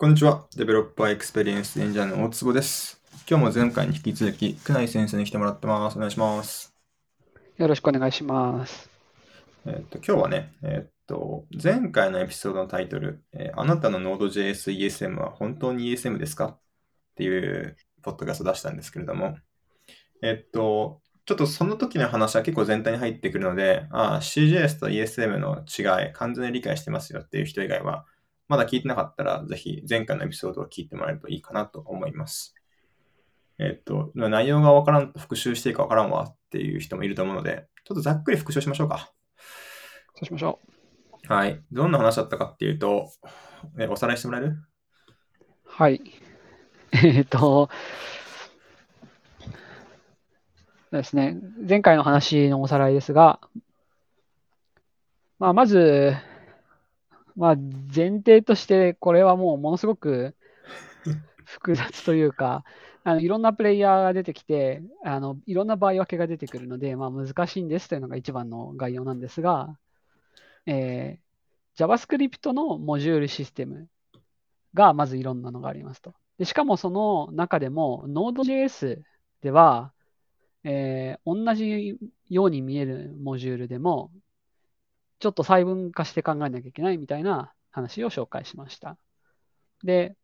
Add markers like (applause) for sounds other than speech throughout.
こんにちは。 Developer Experience Engineer の大坪です。今日も前回に引き続き、久内先生に来てもらってます。お願いします。よろしくお願いします。えっと、今日はね、えっと、前回のエピソードのタイトル、えーあなたの Node.js ESM は本当に ESM ですかっていうポッドキャストを出したんですけれども、えっと、ちょっとその時の話は結構全体に入ってくるので、ああ、CJS と ESM の違い、完全に理解してますよっていう人以外は、まだ聞いてなかったら、ぜひ前回のエピソードを聞いてもらえるといいかなと思います。えっと、内容がわからんと復習していいかわからんわっていう人もいると思うので、ちょっとざっくり復習しましょうか。そうしましょはい。どんな話だったかっていうと、えおさらいしてもらえる？う。はい。(laughs) えっと、ですね。前回の話のおさらいですが、まあ、まず、まあ、前提として、これはもうものすごく (laughs) 複雑というか、あのいろんなプレイヤーが出てきてあの、いろんな場合分けが出てくるので、まあ、難しいんですというのが一番の概要なんですが、えー JavaScript のモジュールシステムがまずいろんなのがありますと。でしかもその中でも Node.js では、えー同じように見えるモジュールでも、ちょっと細分化して考えなきゃいけないみたいな話を紹介しました。で、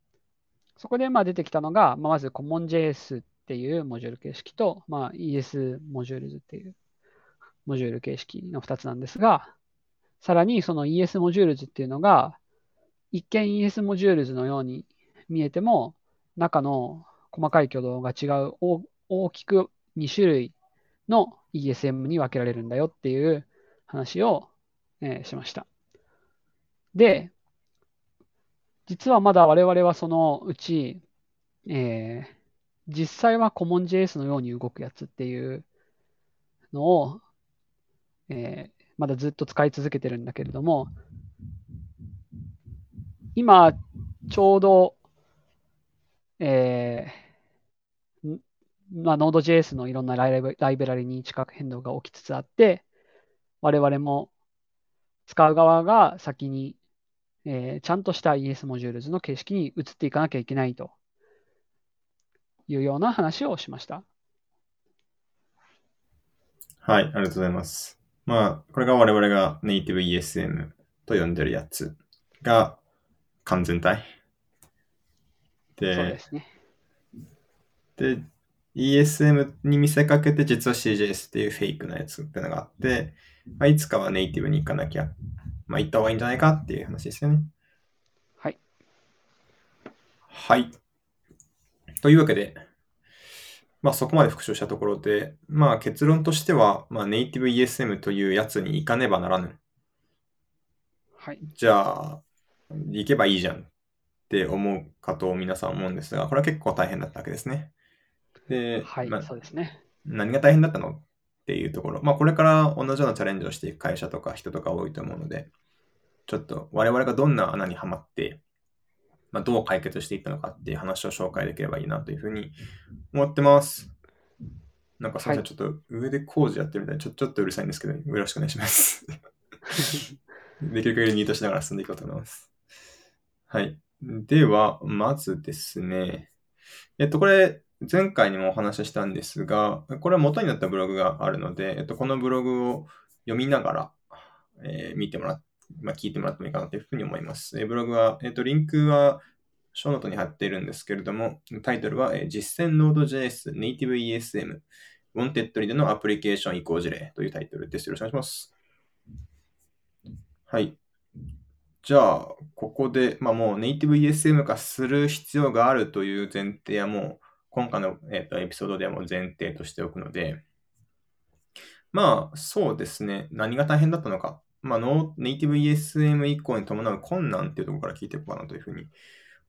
そこでまあ出てきたのが、まあ、まず CommonJS っていうモジュール形式と、まあ、ES モジュールズっていうモジュール形式の2つなんですが、さらにその ES Modules っていうのが、一見 ES モジュールズのように見えても、中の細かい挙動が違う大大きく2種類の ESM に分けられるんだよっていう話を、えーしました。で、実はまだ我々はそのうち、えー実際は CommonJS のように動くやつっていうのを、えーまだずっと使い続けてるんだけれども、今、ちょうど、えーまあ、Node.js のいろんなライブライブラリに地殻変動が起きつつあって、我々も使う側が先に、えーちゃんとした ES モジュールズの形式に移っていかなきゃいけないというような話をしました。はい、ありがとうございます。まあ、これが我々がネイティブ ESM と呼んでるやつが完全体。そうでで、すね。で、ESM に見せかけて実は CJS っていうフェイクなやつってのがあって、まあ、いつかはネイティブに行かなきゃ、まあ、行った方がいいんじゃないかっていう話ですよね。はい。はい。というわけで、まあそこまで復習したところで、まあ結論としては、まあネイティブ ESM というやつに行かねばならぬ。はい。じゃあ、行けばいいじゃんって思うかと皆さん思うんですが、これは結構大変だったわけですね。で、はいまあ、そうですね。何が大変だったの？っていうところ。まあこれから同じようなチャレンジをしていく会社とか人とか多いと思うので、ちょっと我々がどんな穴にはまって、まあ、どう解決していったのかっていう話を紹介できればいいなというふうに思ってます。なんかすみません、はいちょっと上で工事やってるみたいでちょちょっとうるさいんですけど、よろしくお願いします。(laughs) できる限りミートしながら進んでいこうと思います。はい。では、まずですね、えっと、これ、前回にもお話ししたんですが、これは元になったブログがあるので、えっと、このブログを読みながら、えー見てもらっまあ、聞いてもらってもいいかなというふうに思います。えーブログは、えっと、リンクは、ショーノートに貼っているんですけれども、タイトルは、えー実践 Node.js Native ESM Wanted リでのアプリケーション移行事例というタイトルです。よろしくお願いします。はい。じゃあ、ここで、まあ、もう Native ESM 化する必要があるという前提はもう、今回の、えーとエピソードでも前提としておくので、まあ、そうですね。何が大変だったのか。まあ、ノネイティブ ESM 以降に伴う困難っていうところから聞いていこうかなというふうに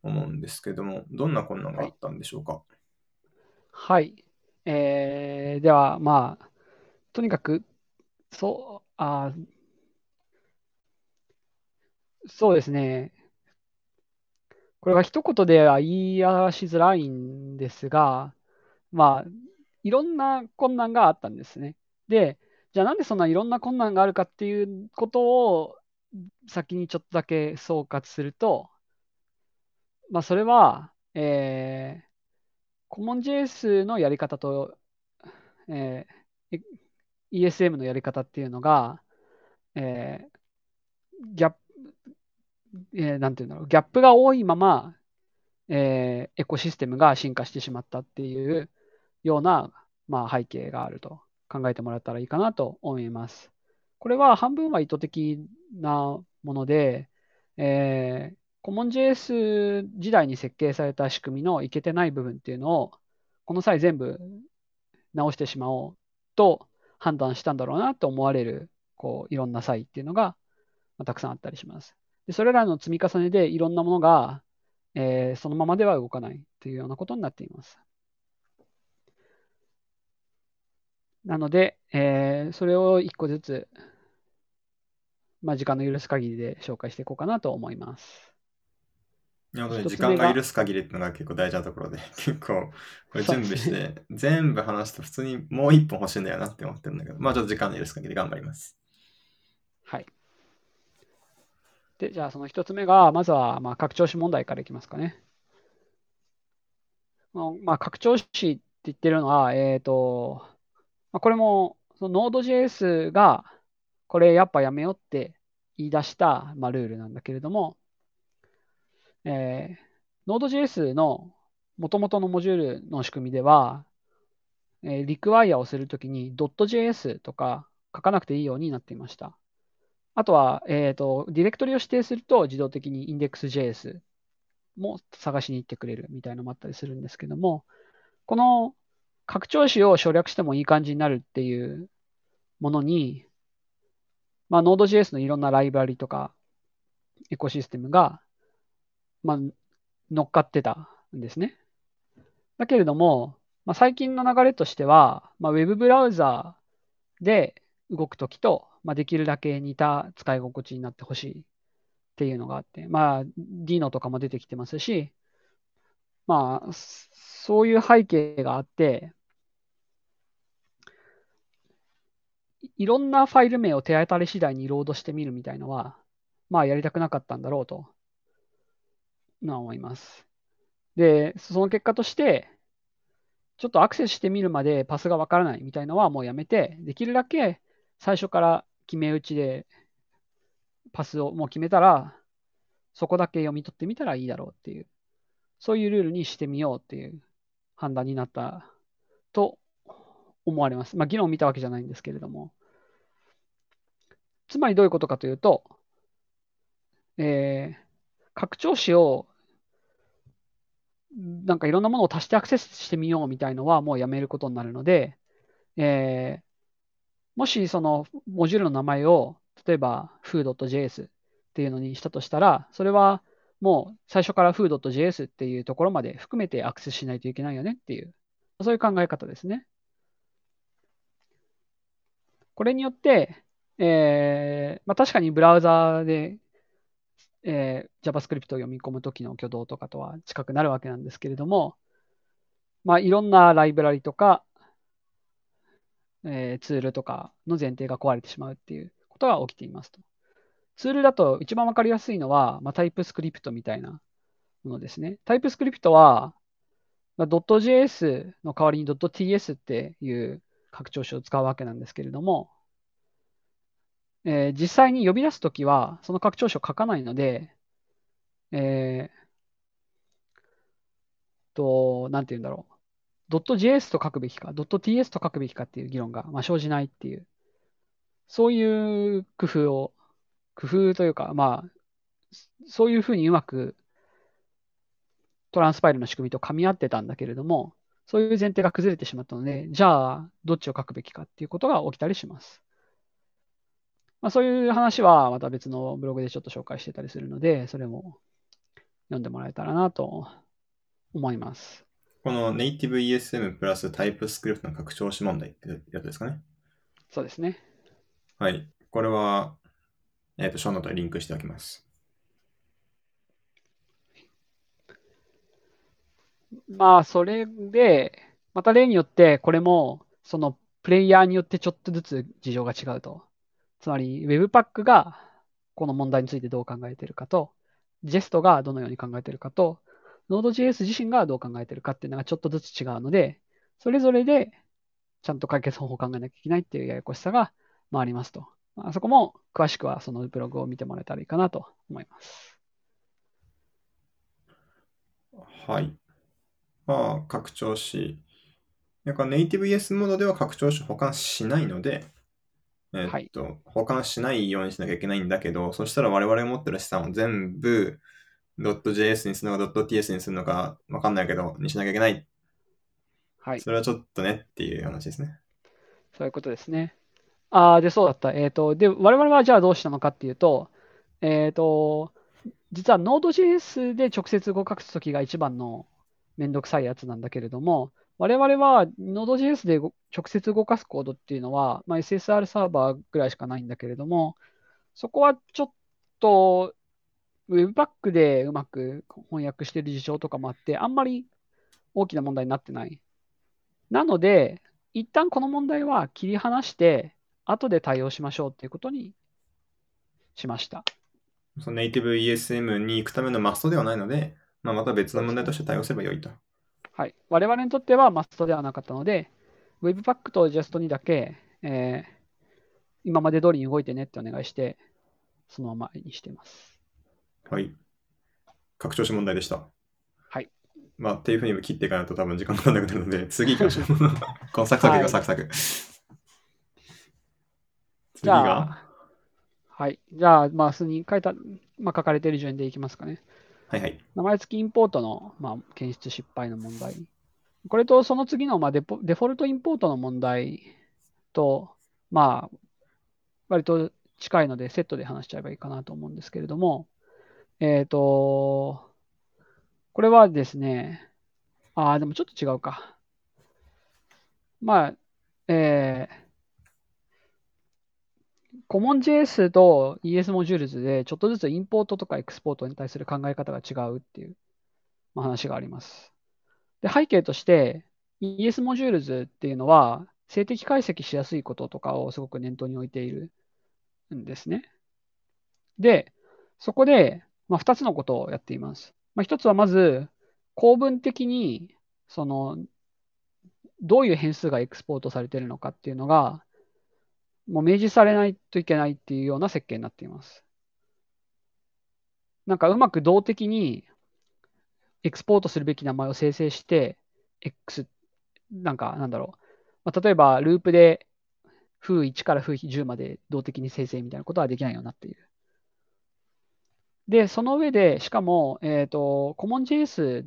思うんですけども、どんな困難があったんでしょうか？はい。えーでは、まあ、とにかく、そう、あそうですね。これは一言では言い表しづらいんですが、まあ、いろんな困難があったんですね。で、じゃあなんでそんないろんな困難があるかっていうことを先にちょっとだけ総括すると、まあ、それは、えー、CommonJS のやり方と、えー、ESM のやり方っていうのが、えー、ギャップ、えー、なんていうんだろう、ギャップが多いまま、えー、エコシステムが進化してしまったっていうような、まあ、背景があると考えてもらったらいいかなと思います。これは半分は意図的なもので、えー、CommonJS 時代に設計された仕組みのいけてない部分っていうのを、この際全部直してしまおうと判断したんだろうなと思われる、こう、いろんな際っていうのが、まあ、たくさんあったりします。でそれらの積み重ねでいろんなものが、えー、そのままでは動かないというようなことになっています。なので、えー、それを一個ずつ、まあ、時間の許す限りで紹介していこうかなと思います。なるほど、ね、時間が許す限りっていうのが結構大事なところで、(laughs) 結構これ準備して、全部話すと普通にもう一本欲しいんだよなって思ってるんだけど、まあちょっと時間の許す限り頑張ります。はい。で、じゃあその一つ目が、まずはまあ拡張子問題からいきますかね。まあ、拡張子って言ってるのは、えっ、ー、と、まあ、これもその Node.js がこれやっぱやめようって言い出した、まあ、ルールなんだけれども、えー、Node.js の元々のモジュールの仕組みでは、えー、リクワイアをするときに .js とか書かなくていいようになっていました。あとは、えーと、ディレクトリを指定すると自動的に index.js も探しに行ってくれるみたいなのもあったりするんですけども、この拡張子を省略してもいい感じになるっていうものに、まあ、Node.js のいろんなライブラリとかエコシステムがまあ、乗っかってたんですね。だけれども、まあ、最近の流れとしては、まあ、ウェブブラウザで動くときと、まあ、できるだけ似た使い心地になってほしいっていうのがあって、まあ、Dino とかも出てきてますし、まあ、そういう背景があって、いろんなファイル名を手当たり次第にロードしてみるみたいのは、まあやりたくなかったんだろうとな思います。で、その結果として、ちょっとアクセスしてみるまでパスがわからないみたいのはもうやめて、できるだけ最初から決め打ちでパスをもう決めたら、そこだけ読み取ってみたらいいだろうっていう、そういうルールにしてみようっていう判断になったと思われます。まあ、議論を見たわけじゃないんですけれども。つまりどういうことかというと、えー、拡張子を、なんかいろんなものを足してアクセスしてみようみたいのはもうやめることになるので、えー、もしそのモジュールの名前を、例えば foo.js っていうのにしたとしたら、それはもう最初から foo.js っていうところまで含めてアクセスしないといけないよねっていう、そういう考え方ですね。これによって、えーまあ、確かにブラウザーでえー、JavaScript を読み込むときの挙動とかとは近くなるわけなんですけれども、まあ、いろんなライブラリとか、えー、ツールとかの前提が壊れてしまうっていうことが起きていますと。ツールだと一番わかりやすいのは、まあ、タイプスクリプトみたいなものですね。タイプスクリプトは、まあ、.js の代わりに .ts っていう拡張子を使うわけなんですけれども、えー、実際に呼び出すときは、その拡張子を書かないので、えー、と、なんて言うんだろう。.js と書くべきか、.ts と書くべきかっていう議論が、まあ、生じないっていう、そういう工夫を、工夫というか、まあ、そういうふうにうまくトランスパイルの仕組みと噛み合ってたんだけれども、そういう前提が崩れてしまったので、じゃあ、どっちを書くべきかっていうことが起きたりします。まあ、そういう話はまた別のブログでちょっと紹介してたりするので、それも読んでもらえたらなと思います。この Native ESM プラスタイプスクリプトの拡張子問題ってやつですかね。そうですね。はい。これは、えっ、ー、と、ショーノートにリンクしておきます。まあ、それで、また例によって、これも、そのプレイヤーによってちょっとずつ事情が違うと。つまり Webpack がこの問題についてどう考えているかと、ジェストがどのように考えているかと、Node.js 自身がどう考えてるかっていうのがちょっとずつ違うので、それぞれでちゃんと解決方法を考えなきゃいけないっていうややこしさがまあありますと。まあそこも詳しくはそのブログを見てもらえたらいいかなと思います。はい。まあ、拡張子。なんかネイティブ ES モードでは拡張子保管しないので、えーっと、保管しないようにしなきゃいけないんだけど、そしたら我々が持ってる資産を全部 .js にするのか .ts にするのかわかんないけど、にしなきゃいけない。はい。それはちょっとねっていう話ですね。そういうことですね。ああ、で、そうだった。えっ、と、で、我々はじゃあどうしたのかっていうと、えっ、と、実は Node.js で直接動かすときが一番のめんどくさいやつなんだけれども、我々は Node.js で直接動かすコードっていうのは、まあ、SSR サーバーぐらいしかないんだけれども、そこはちょっと Webpack でうまく翻訳している事情とかもあって、あんまり大きな問題になってない。なので、一旦この問題は切り離して、後で対応しましょうっていうことにしました。そのネイティブ ESM に行くためのマストではないので、まあ、また別の問題として対応すればよいと。はい。我々にとってはマストではなかったので、Webpack と Just にだけ、えー今まで通りに動いてねってお願いして、そのままにしています。はい。拡張子問題でした。はい。まあ、っていうふうに切っていかないと多分時間がかかんなくなるので、(laughs) 次行きましょう。(laughs) このサクサクがサクサク。次じゃが？あ、はい。じゃあ、まあ、普通に書いた、まあ、書かれている順でいきますかね。はいはい。名前付きインポートの、まあ、検出失敗の問題。これとその次の、まあ、デポデフォルトインポートの問題と、まあ、割と近いのでセットで話しちゃえばいいかなと思うんですけれども、えっ、と、これはですね、ああ、でもちょっと違うか。まあ、えー、CommonJS と ES モジュールズでちょっとずつインポートとかエクスポートに対する考え方が違うっていうまあ話があります。で、背景として ES モジュールズっていうのは静的解析しやすいこととかをすごく念頭に置いているんですね。で、そこで、まあ、2つのことをやっています。まあ、1つはまず構文的にそのどういう変数がエクスポートされているのかっていうのがもう明示されないといけないっていうような設計になっています。なんかうまく動的にエクスポートするべき名前を生成して、X、なんかなんだろう。まあ、例えば、ループで風1から風10まで動的に生成みたいなことはできないようになっている。で、その上で、しかも、えっ、と、CommonJS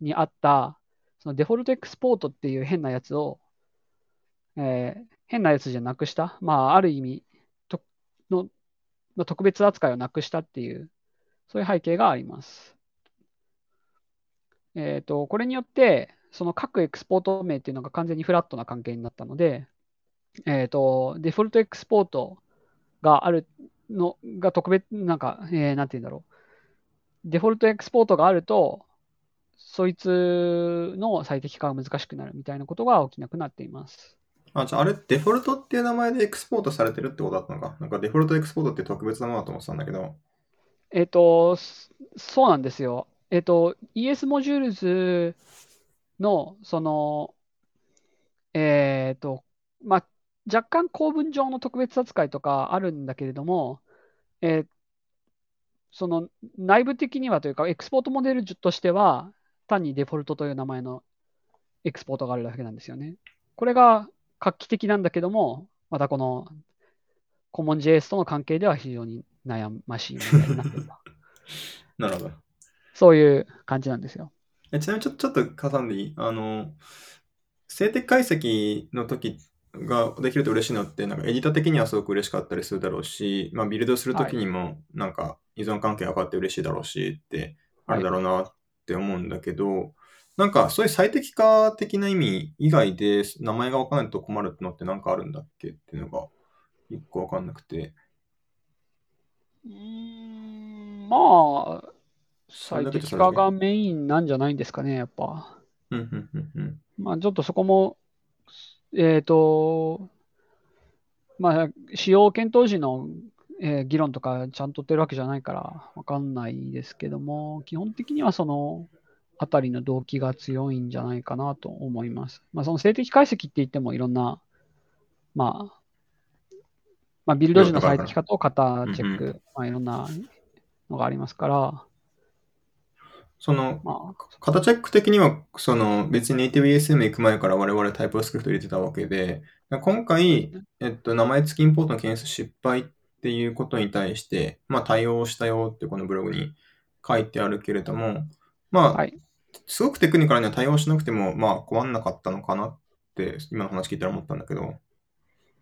にあった、そのデフォルトエクスポートっていう変なやつを、えー変なやつじゃなくした、まあ、ある意味との、の特別扱いをなくしたっていう、そういう背景があります。えっ、と、これによって、その各エクスポート名っていうのが完全にフラットな関係になったので、えっ、と、デフォルトエクスポートがあるのが特別、なんか、えーなんて言うんだろう。デフォルトエクスポートがあると、そいつの最適化が難しくなるみたいなことが起きなくなっています。あ、じゃああれ、デフォルトっていう名前でエクスポートされてるってことだったのか？なんかデフォルトエクスポートって特別なものだと思ってたんだけど。えっ、と、そそうなんですよ。えっ、と、ES モジュールズの、その、えっ、と、まあ、若干構文上の特別扱いとかあるんだけれども、えーその内部的にはというか、エクスポートモデルとしては、単にデフォルトという名前のエクスポートがあるだけなんですよね。これが画期的なんだけども、またこの CommonJS との関係では非常に悩ましい問題になっていると。(laughs) なるほど。そういう感じなんですよ。えちなみにちょちょっと挟んでいい？あの、静的解析の時ができると嬉しいのって、なんかエディター的にはすごく嬉しかったりするだろうし、まあ、ビルドする時にもなんか依存関係が分かって嬉しいだろうしってあるだろうなって思うんだけど、なんかそういう最適化的な意味以外で名前が分からないと困るのってなんかあるんだっけっていうのが一個分かんなくて。うーん、まあ、最適化がメインなんじゃないんですかね、やっぱ。うんうんうんうん。まあ、ちょっとそこも、えっと、まあ、使用検討時の、えー議論とかちゃんと取ってるわけじゃないからわかんないですけども、基本的にはそのあたりの動機が強いんじゃないかなと思います。まあ、その静的解析って言ってもいろんな、まあ、まあ、ビルド時の最適化と型チェック、うんまあ、いろんなのがありますから、その、まあ、型チェック的には、その別にネイティブ ESM 行く前から我々タイプスクリプト入れてたわけで、今回、えっと、名前付きインポートの件数失敗っていうことに対して、まあ対応したよってこのブログに書いてあるけれども、まあ、はい。すごくテクニカルには対応しなくても、まあ困んなかったのかなって、今の話聞いたら思ったんだけど。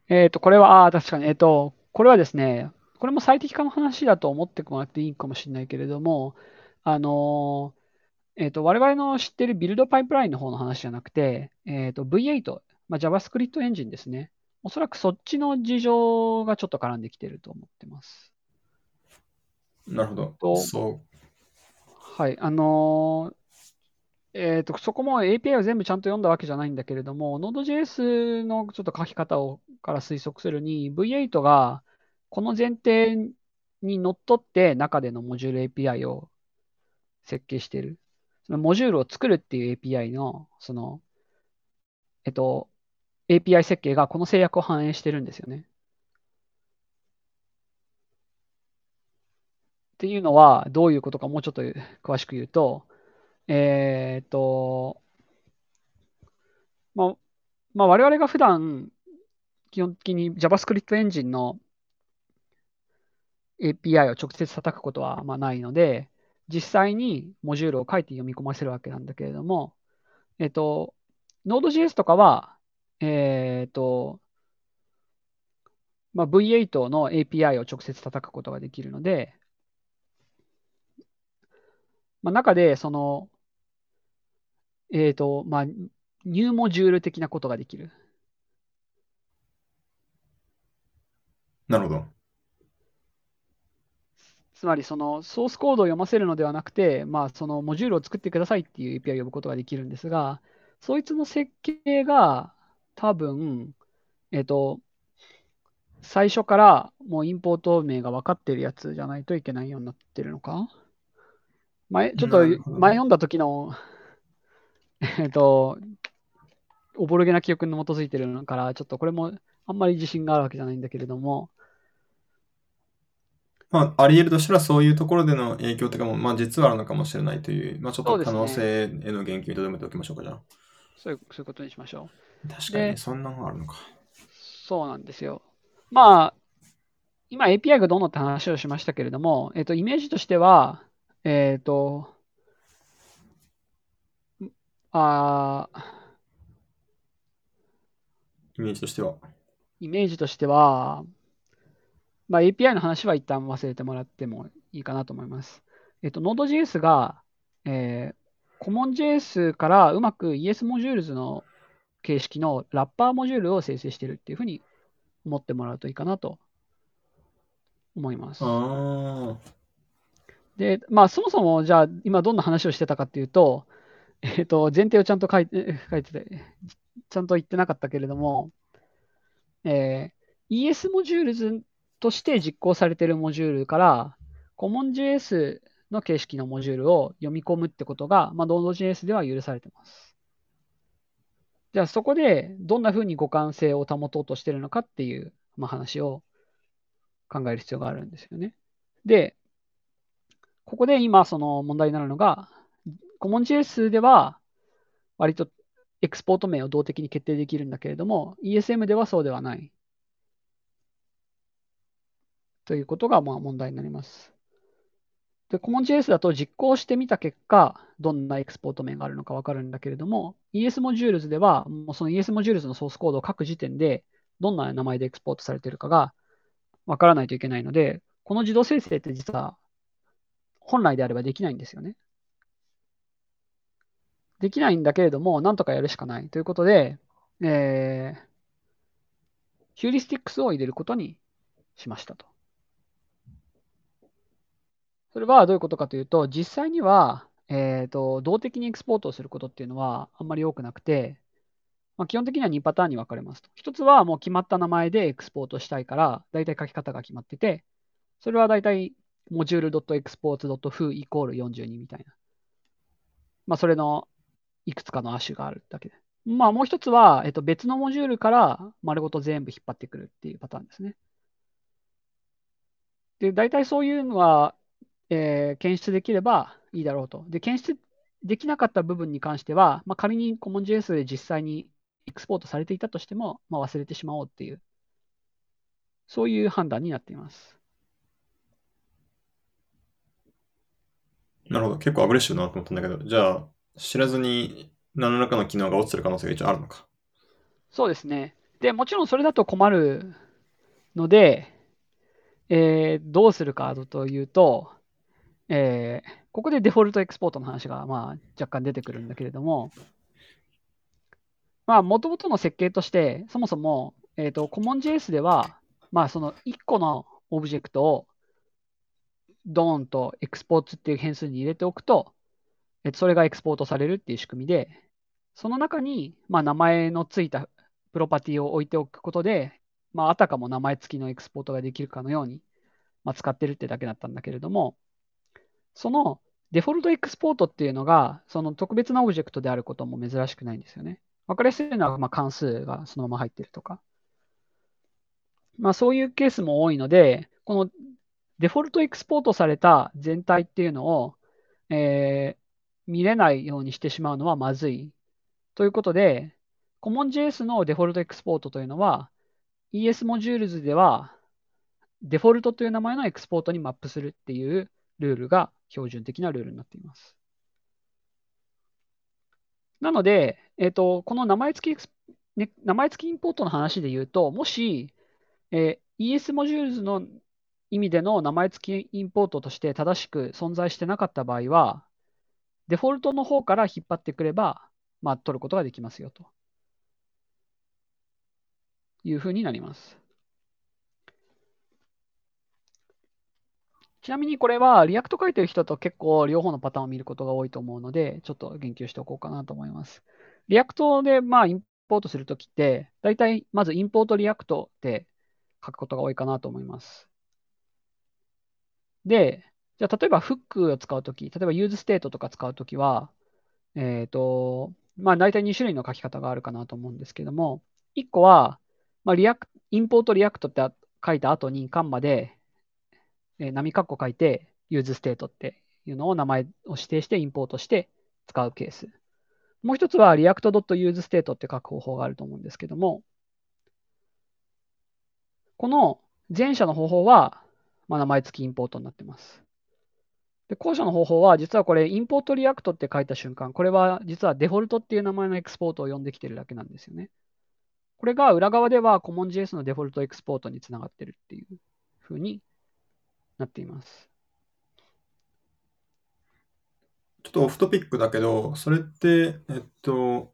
えっ、と、これは、ああ、確かに、えっ、と、これはですね、これも最適化の話だと思ってもらっていいかもしれないけれども、あのーえっ、と、我々の知ってるビルドパイプラインの方の話じゃなくて、えっ、と、V8、まあ、JavaScript エンジンですね。おそらくそっちの事情がちょっと絡んできてると思ってます。なるほど。とそはい。あのーえっ、と、そこも API を全部ちゃんと読んだわけじゃないんだけれども、Node.js のちょっと書き方をから推測するに、V8 がこの前提にのっとって中でのモジュール API を設計している。そのモジュールを作るっていう API の、その、えっと、API 設計がこの制約を反映してるんですよね。っていうのはどういうことかもうちょっと詳しく言うと、えーっと、まあ、まあ、我々が普段基本的に JavaScript エンジンの API を直接叩くことはまあないので、実際にモジュールを書いて読み込ませるわけなんだけれども、えっと、Node.js とかは、えっと、まあ、V8 の API を直接叩くことができるので、まあ、中でその、えっと、まあ、ニューモジュール的なことができる。なるほど。つまり、そのソースコードを読ませるのではなくて、まあ、そのモジュールを作ってくださいっていう API を呼ぶことができるんですが、そいつの設計が多分、えっと、最初からもうインポート名が分かってるやつじゃないといけないようになってるのか？前、ちょっと前読んだ時の、(laughs) えっと、おぼろげな記憶に基づいてるから、ちょっとこれもあんまり自信があるわけじゃないんだけれども、まあ、あり得るとしたらそういうところでの影響とかも、まあ実はあるのかもしれないという、まあちょっと可能性への言及に留めておきましょうか、じゃあ。そういうそういうことにしましょう。確かにそんなのがあるのか。そうなんですよ。まあ、今 API がどうのって話をしましたけれども、えっと、イメージとしては、えっと、あーイメージとしては。イメージとしては、まあ、API の話は一旦忘れてもらってもいいかなと思います。えっと、Node.js が、えー、CommonJS からうまく ES モジュールズの形式のラッパーモジュールを生成しているっていうふうに思ってもらうといいかなと思います。あで、まあ、そもそも、じゃあ、今どんな話をしてたかっていうと、えっと、前提をちゃんと書いて、(laughs) 書いてて、ちゃんと言ってなかったけれども、えー ES モジュールズとして実行されているモジュールから、CommonJS の形式のモジュールを読み込むってことが、まあ、Node.js では許されてます。じゃあ、そこでどんなふうに互換性を保とうとしているのかっていう、まあ、話を考える必要があるんですよね。で、ここで今その問題になるのが、CommonJS では割とエクスポート名を動的に決定できるんだけれども、ESM ではそうではない。ということがまあ問題になります。で、CommonJS だと実行してみた結果、どんなエクスポート名があるのかわかるんだけれども、ES Modules では、もうその ES モジュールズのソースコードを書く時点で、どんな名前でエクスポートされているかがわからないといけないので、この自動生成って実は本来であればできないんですよね。できないんだけれども、なんとかやるしかないということで、えー、ヒューリスティックスを入れることにしましたと。それはどういうことかというと、実際には、えーと、動的にエクスポートをすることっていうのはあんまり多くなくて、まあ、基本的には2パターンに分かれますと。一つはもう決まった名前でエクスポートしたいから、だいたい書き方が決まってて、それはだいたい module.exports.foo イコール42みたいな。まあ、それのいくつかの亜種があるだけで。まあ、もう一つは、えっと、別のモジュールから丸ごと全部引っ張ってくるっていうパターンですね。で、大体そういうのは、えー検出できればいいだろうと。で、検出できなかった部分に関しては、まあ、仮に CommonJS で実際にエクスポートされていたとしても、まあ、忘れてしまおうっていう、そういう判断になっています。なるほど。結構アグレッシブだなと思ったんだけど、じゃあ、知らずに何らかの機能が落ちてる可能性が一応あるのか。そうですね。で、もちろんそれだと困るので、えーどうするかというと、えーここで default export の話が、まあ、若干出てくるんだけれども、まあ、もともとの設計として、そもそも、えっ、と、CommonJS では、まあ、その1個のオブジェクトをドーンとエクスポートっていう変数に入れておくと、えっとそれがエクスポートされるっていう仕組みで、その中に、まあ、名前のついたプロパティを置いておくことで、まあ、あたかも名前付きのエクスポートができるかのように、まあ、使ってるってだけだったんだけれども、そのデフォルトエクスポートっていうのが、その特別なオブジェクトであることも珍しくないんですよね。わかりやすいのは、まあ、関数がそのまま入ってるとか。まあ、そういうケースも多いので、このデフォルトエクスポートされた全体っていうのを、えー見れないようにしてしまうのはまずい。ということで、CommonJS のデフォルトエクスポートというのは、ES Modules では、デフォルトという名前のエクスポートにマップするっていうルールが標準的なルールになっています。なので、えっと、この名前付き、ね、名前付きインポートの話で言うと、もし、えー ES モジュールズの意味での名前付きインポートとして正しく存在してなかった場合は、デフォルトの方から引っ張ってくれば、まあ、取ることができますよというふうになります。ちなみにこれは、 React 書いてる人と結構両方のパターンを見ることが多いと思うので、ちょっと言及しておこうかなと思います。 React でまあインポートするときって、大体まず import React って書くことが多いかなと思います。で、じゃあ例えばフックを使うとき、例えば useState とか使うときは、えっと、まあ大体2種類の書き方があるかなと思うんですけども、1個は、まあ、リアク import React って書いた後にカンマで、えー波括弧書いて、 useState っていうのを名前を指定してインポートして使うケース。もう一つは react.useState って書く方法があると思うんですけども、この前者の方法は、まあ、名前付きインポートになってます。で、後者の方法は、実はこれ、 import React って書いた瞬間、これは実はデフォルトっていう名前のエクスポートを呼んできてるだけなんですよね。これが裏側では CommonJS の default export につながってるっていう風になっています。ちょっと off topic だけど、それって、えっと、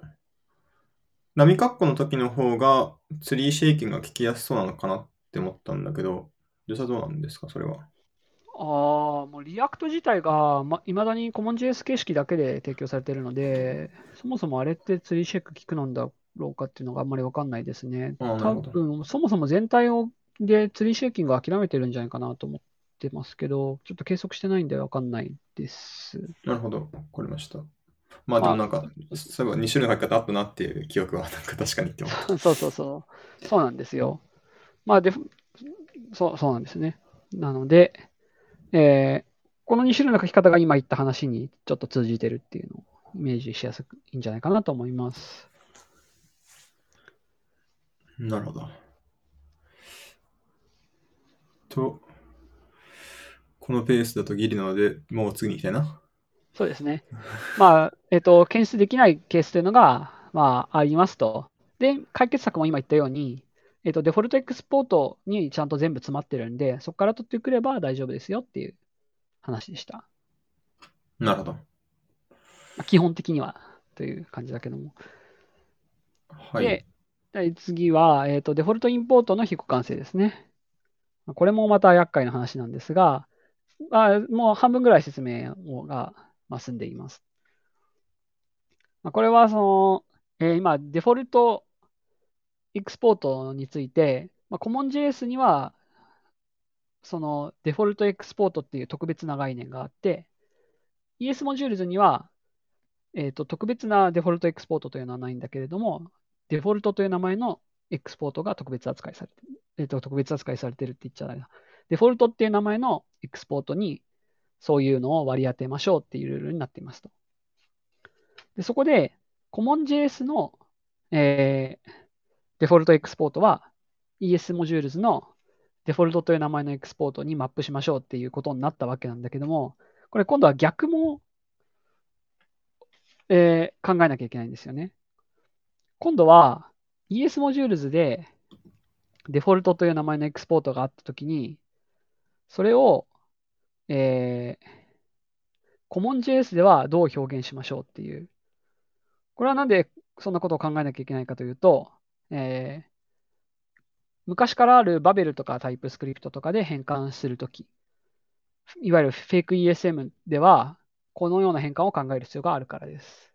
波括弧の時の方が tree shaking が効きやすそうなのかなって思ったんだけど、実際どうなんですか、それは。ああ、もう React 自体が、ま、未だに CommonJS 形式だけで提供されているので、そもそもあれって tree shake 効くなんだろうかっていうのがあんまりわかんないですね。多分、そもそも全体をで tree shaking を諦めてるんじゃないかなと思ってますけど、ちょっと計測してないんでわかんないです。なるほど、わかりました。まあでもなんか、そういえば2種類の書き方あったなっていう記憶は、(laughs) なんか確かにって思った。(laughs) そうそうそう。そうなんですよ。まあ、で、そう、そうなんですね。なので、えーこの2種類の書き方が今言った話にちょっと通じてるっていうのをイメージしやすくいいんじゃないかなと思います。なるほど。と、このペースだとギリなので、もう次に行きたいな。そうですね。まあ、えっ、と、検出できないケースというのが、まあ、ありますと。で、解決策も今言ったように、えっ、と、デフォルトエクスポートにちゃんと全部詰まってるんで、そこから取ってくれば大丈夫ですよっていう話でした。なるほど。まあ基本的にはという感じだけども。はい。で、で次は、えっとデフォルトインポートの非互換性ですね。まあこれもまた厄介な話なんですが、まあ、もう半分ぐらい説明をが、まあ、済んでいます。まあ、これはその、えー今、デフォルトエクスポートについて、まあ、CommonJS には、そのデフォルトエクスポートっていう特別な概念があって、ES Modules には、えーと、特別なデフォルトエクスポートというのはないんだけれども、デフォルトという名前のエクスポートが特別扱いされてる。えーと、特別扱いされてるって言っちゃないな。デフォルトっていう名前のエクスポートにそういうのを割り当てましょうっていうルールになっていますと。でそこで、CommonJS の、えー、デフォルトエクスポートは ES モジュールズのデフォルトという名前のエクスポートにマップしましょうっていうことになったわけなんだけども、これ今度は逆も、えー、考えなきゃいけないんですよね。今度は ES モジュールズでデフォルトという名前のエクスポートがあったときに、それを、えー、CommonJS ではどう表現しましょうっていう。これはなんでそんなことを考えなきゃいけないかというと、えー、昔からあるバベルとかタイプスクリプトとかで変換するとき、いわゆるフェイク ESM では、このような変換を考える必要があるからです。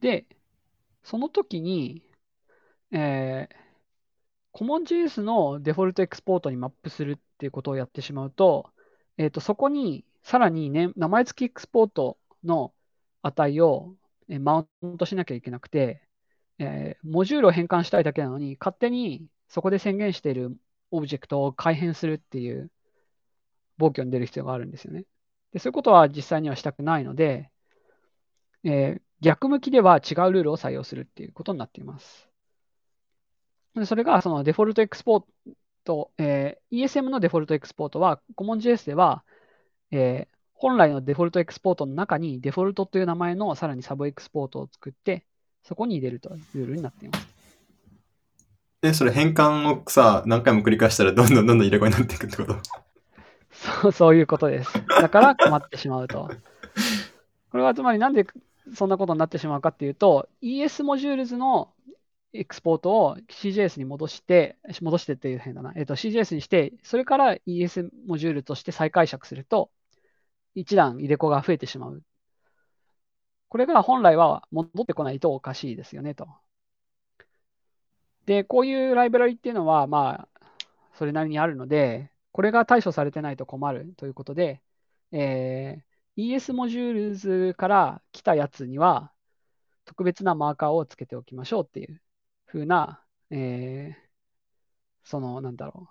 で、その時に、えー、CommonJS のデフォルトエクスポートにマップするっていうことをやってしまうと、えー、とそこにさらに、ね、名前付きエクスポートの値をマウントしなきゃいけなくて、えー、モジュールを変換したいだけなのに、勝手にそこで宣言しているオブジェクトを改変するっていう暴挙に出る必要があるんですよね。でそういうことは実際にはしたくないので、えー、逆向きでは違うルールを採用するっていうことになっています。でそれがそのデフォルトエクスポート、えー、ESM のデフォルトエクスポートは CommonJS では、えー、本来のデフォルトエクスポートの中にデフォルトという名前のさらにサブエクスポートを作って、そこに入れるというルールになっています。え、それ変換をさ、何回も繰り返したらどんどんどんどん入れ子になっていくってこと？そう、そういうことです。だから困ってしまうと。これはつまりなんでそんなことになってしまうかっていうと、ES モジュールズのエクスポートを CJS に戻して、戻してっていう変だな。えっ、と、CJS にして、それから ES モジュールとして再解釈すると、一段入れ子が増えてしまうこれが本来は戻ってこないとおかしいですよねと。で、こういうライブラリっていうのは、まあ、それなりにあるので、これが対処されてないと困るということで、えー、ES モジュールズから来たやつには、特別なマーカーをつけておきましょうっていう風な、えー、その、なんだろ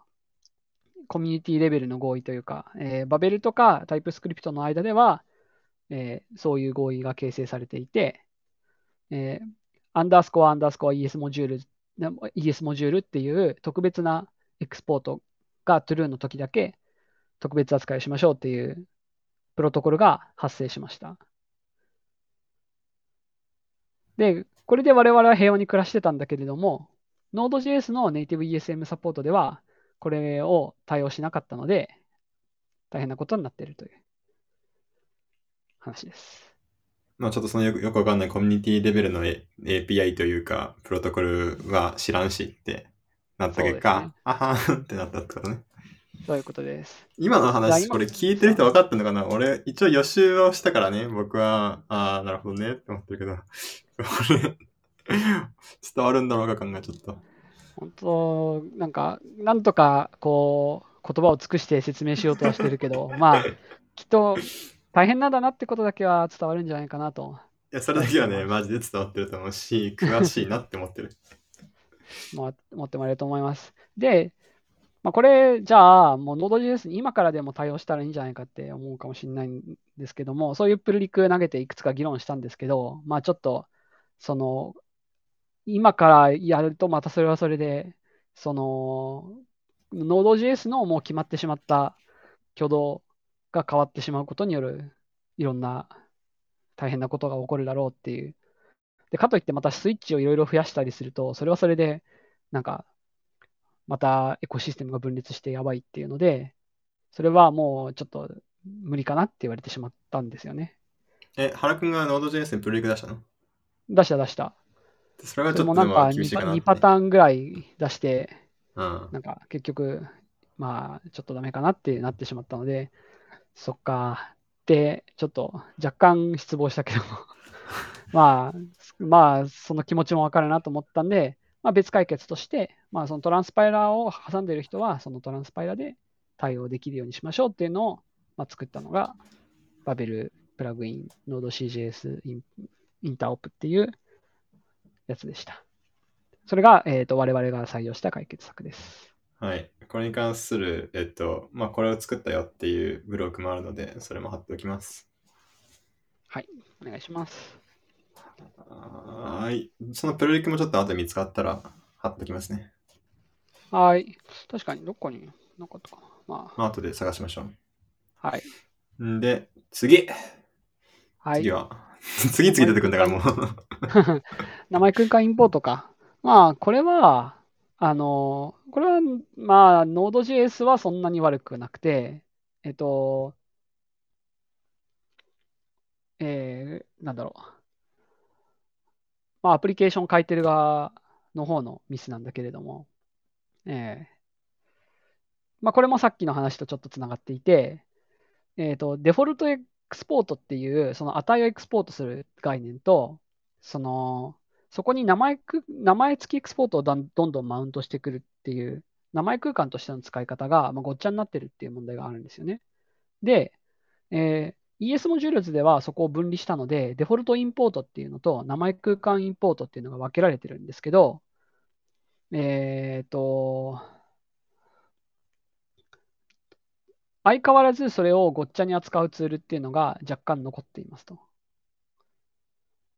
う、コミュニティレベルの合意というか、えー、バベルとかタイプスクリプトの間では、えー、そういう合意が形成されていて、えー、アンダースコアアンダースコア ES モジュール、ES モジュールっていう特別なエクスポートが true の時だけ特別扱いしましょうっていうプロトコルが発生しました。で、これで我々は平和に暮らしてたんだけれども、Node.js のネイティブ ESM サポートでは、これを対応しなかったので、大変なことになっているという。話です。まあちょっとそのよくよくわかんないコミュニティレベルの API というか、プロトコルは知らんしってなった結果、ね、あはんってなったってことね。そういうことです。今の話、これ聞いてる人分かったのかな？俺、一応予習をしたからね、僕は、ああ、なるほどねって思ってるけど、(laughs) 伝わるんだろうか考えちゃった。本当、なんか、なんとか、こう、言葉を尽くして説明しようとはしてるけど、(laughs) まあ、きっと、大変なんだなってことだけは伝わるんじゃないかなと。いや、それだけはね、マジで伝わってると思うし、詳しいなって思ってる。(laughs) まあ、思ってもらえると思います。で、まあ、これ、じゃあ、もう Node.js に今からでも対応したらいいんじゃないかって思うかもしれないんですけども、そういうプルリク投げていくつか議論したんですけど、まあちょっと、その、今からやるとまたそれはそれで、その、Node.js のもう決まってしまった挙動が変わってしまうことによるいろんな大変なことが起こるだろうっていう。で、かといってまたスイッチをいろいろ増やしたりすると、それはそれで、なんか、またエコシステムが分裂してやばいっていうので、それはもうちょっと無理かなって言われてしまったんですよね。え、原くんが Node.js にプルリク出したの？出した出した。それはちょっとなんか 2, 2パターンぐらい出して、うん、なんか結局、まあちょっとダメかなってなってしまったので、そっか。で、ちょっと若干失望したけども (laughs) まあ、まあ、その気持ちもわかるなと思ったんで、まあ、別解決として、まあ、そのトランスパイラーを挟んでいる人は、そのトランスパイラーで対応できるようにしましょうっていうのを、まあ、作ったのが、バベルプラグイン、Node.CJS インインターオプっていうやつでした。それが、えっ、と、我々が採用した解決策です。はい。これに関する、えっと、まあ、これを作ったよっていうブログもあるので、それも貼っておきます。お願いします。はーい。そのプロリクもちょっと後で見つかったら貼っておきますね。はい。確かに、どこになかったかな。ままあ、後で探しましょう。あ、はい。んで、次はい次。は、(laughs) 次々出てくるんだからもう。(laughs) 名前空間インポートか。まあ、これは、あの、これは、まあ、Node.js はそんなに悪くなくて、えっと、えー、なんだろう。まあ、アプリケーション書いてる側の方のミスなんだけれども、えーまあ、これもさっきの話とちょっとつながっていて、えっと、デフォルトクスポートっていう、その値をエクスポートする概念と、その、そこに名前く、名前付きエクスポートをどんどんマウントしてくるっていう、名前空間としての使い方が、まあ、ごっちゃになってるっていう問題があるんですよね。で、えー ES モジュールズではそこを分離したので、デフォルトインポートっていうのと名前空間インポートっていうのが分けられてるんですけど、えっと、相変わらずそれをごっちゃに扱うツールっていうのが若干残っていますと。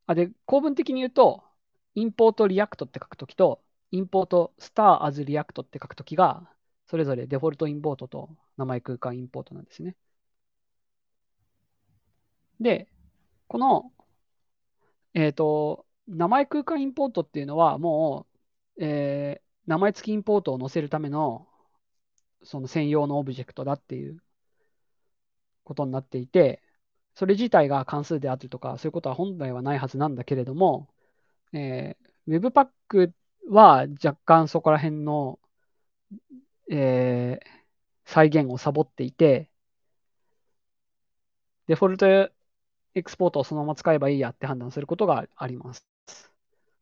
あで、構文的に言うと、 import React って書くときと、インポートスター as リアクトって書くときが、それぞれデフォルトインポートと名前空間インポートなんですね。で、この、えっ、と、名前空間インポートっていうのは、もう、えー名前付きインポートを載せるための、その専用のオブジェクトだっていうことになっていて、それ自体が関数であるとか、そういうことは本来はないはずなんだけれども、えー、Webpack は若干そこら辺の、えー再現をサボっていて、デフォルトエクスポートをそのまま使えばいいやって判断することがあります。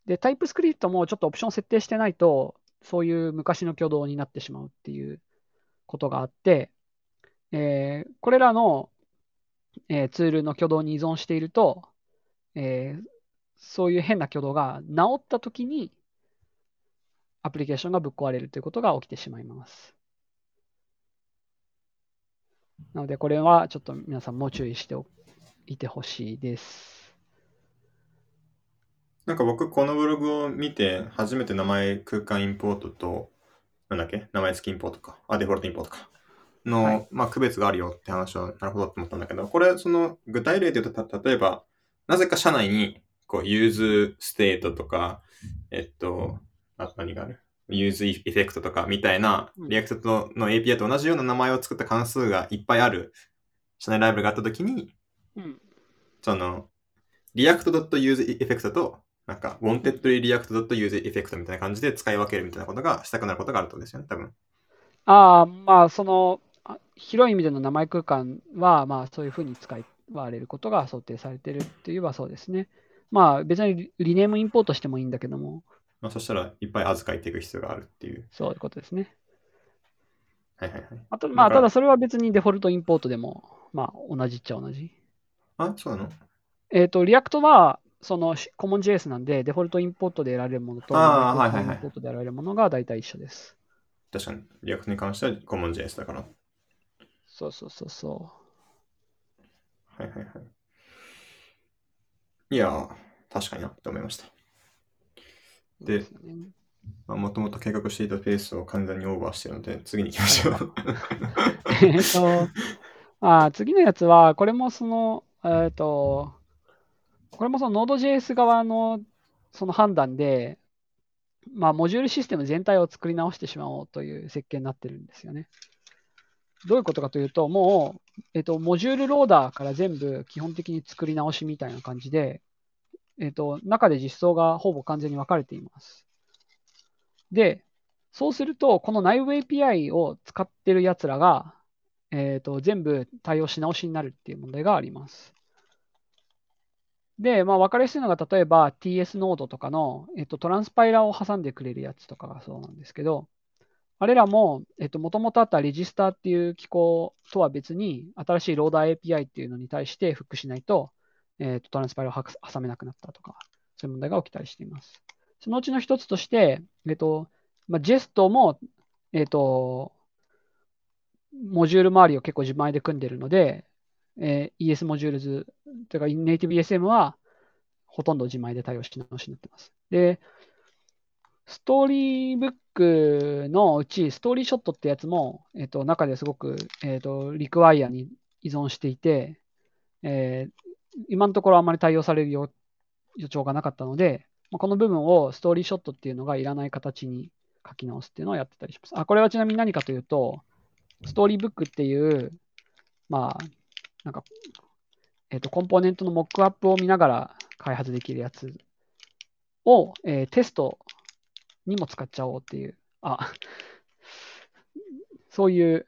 で、タイプスクリプトもちょっとオプション設定してないと、そういう昔の挙動になってしまうっていうことがあって、えーこれらの、えーツールの挙動に依存していると、えーそういう変な挙動が治ったときに、アプリケーションがぶっ壊れるということが起きてしまいます。なので、これはちょっと皆さんも注意していてほしいです。なんか僕、このブログを見て、初めて名前空間インポートと、なんだっけ？名前付きインポートか。あ、デフォルトインポートか。の、はいまあ、区別があるよって話は、なるほどって思ったんだけど、これ、その、具体例で言うと、た例えば、なぜか社内に、こう、 useState とか、えっと、あと何がある？ useEffect とかみたいな、うん React との API と同じような名前を作った関数がいっぱいある社内ライブラリがあったときに、うん。その、react.useEffect と、なんか、wantedlyreact.useEffect みたいな感じで使い分けるみたいなことがしたくなることがあるとですよね、多分。ああ、まあ、その、あ広い意味での名前空間は、まあ、そういうふうに使われることが想定されているって言えばそうですね。まあ、別にリ rename import してもいいんだけども、まあ、そしたらいっぱい as 書いていく必要があるっていう。そういうことですね。はいはいはい。あと、まあ、ただそれは別にデフォルトインポートでも、まあ、同じっちゃ同じ。あ、そうなの？えっ、と、 React は、その、し CommonJS なんで、デフォルトインポートで得られるものと、あー名前空間はいはいはいインポートで得られるものが大体一緒です。確かに。 React に関しては CommonJS だから。そうそうそうそはいはいはい。いやー、確かになって思いました。う。でねまあもともと計画していたペースを完全にオーバーしているので、次に行きましょう。(laughs) えっと、あ次のやつは、これもその、えっと、これもその Node.js 側のその判断で、まあ、モジュールシステム全体を作り直してしまおうという設計になってるんですよね。どういうことかというと、もう、えっと、モジュールローダーから全部基本的に作り直しみたいな感じで、えっと、中で実装がほぼ完全に分かれています。で、そうすると、この内部 API を使ってるやつらが、えっと、全部対応し直しになるっていう問題があります。で、まあ、分かりやすいのが、例えば TS ノードとかの、えっと、トランスパイラーを挟んでくれるやつとかがそうなんですけど、あれらも、えっと、もともとあったレジスターっていう機構とは別に、新しいローダー API っていうのに対してフックしないと、えっと、トランスパイルを挟めなくなったとか、そういう問題が起きたりしています。そのうちの一つとして、えっと、まあ、ジェストも、えっと、モジュール周りを結構自前で組んでるので、えー、ES モジュールズ、というか、ネイティブ ESM はほとんど自前で対応し直しになってます。で、ストーリーブックのうち、ストーリーショットってやつも、えっ、ー、と、中ですごく、えっ、ー、と、リクワイアに依存していて、えー、今のところあんまり対応される予兆がなかったので、まあ、この部分をストーリーショットっていうのがいらない形に書き直すっていうのをやってたりします。あ、これはちなみに何かというと、ストーリーブックっていう、まあ、なんか、えっ、と、コンポーネントのモックアップを見ながら開発できるやつを、えー、テストにも使っちゃおうっていう、あ、(laughs) そういう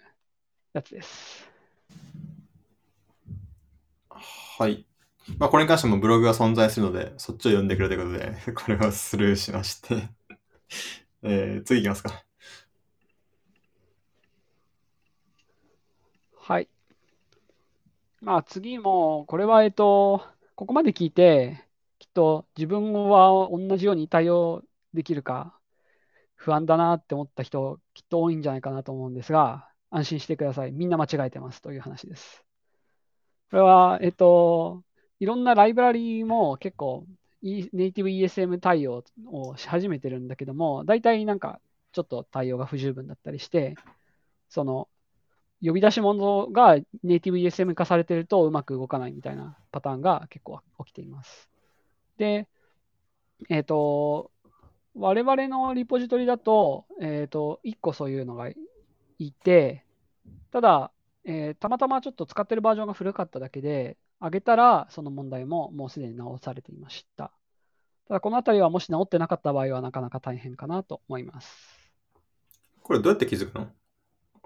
やつです。はい。まあ、これに関してもブログが存在するので、そっちを読んでくれということで、(laughs) これはスルーしまして (laughs) えー、次いきますか。はい。まあ次も、これは、えっと、ここまで聞いて、きっと自分は同じように対応できるか不安だなって思った人、きっと多いんじゃないかなと思うんですが、安心してください。みんな間違えてますという話です。これは、えっと、いろんなライブラリーも結構、ネイティブ ESM 対応をし始めてるんだけども、大体なんかちょっと対応が不十分だったりして、その呼び出し物がネイティブ ESM 化されてるとうまく動かないみたいなパターンが結構起きています。で、えっ、ー、と、我々のリポジトリだと、えっ、ー、と、1個そういうのがいて、ただ、えー、たまたまちょっと使ってるバージョンが古かっただけで、上げたらその問題ももうすでに直されていました。ただ、このあたりはもし直ってなかった場合はなかなか大変かなと思います。これどうやって気づくの？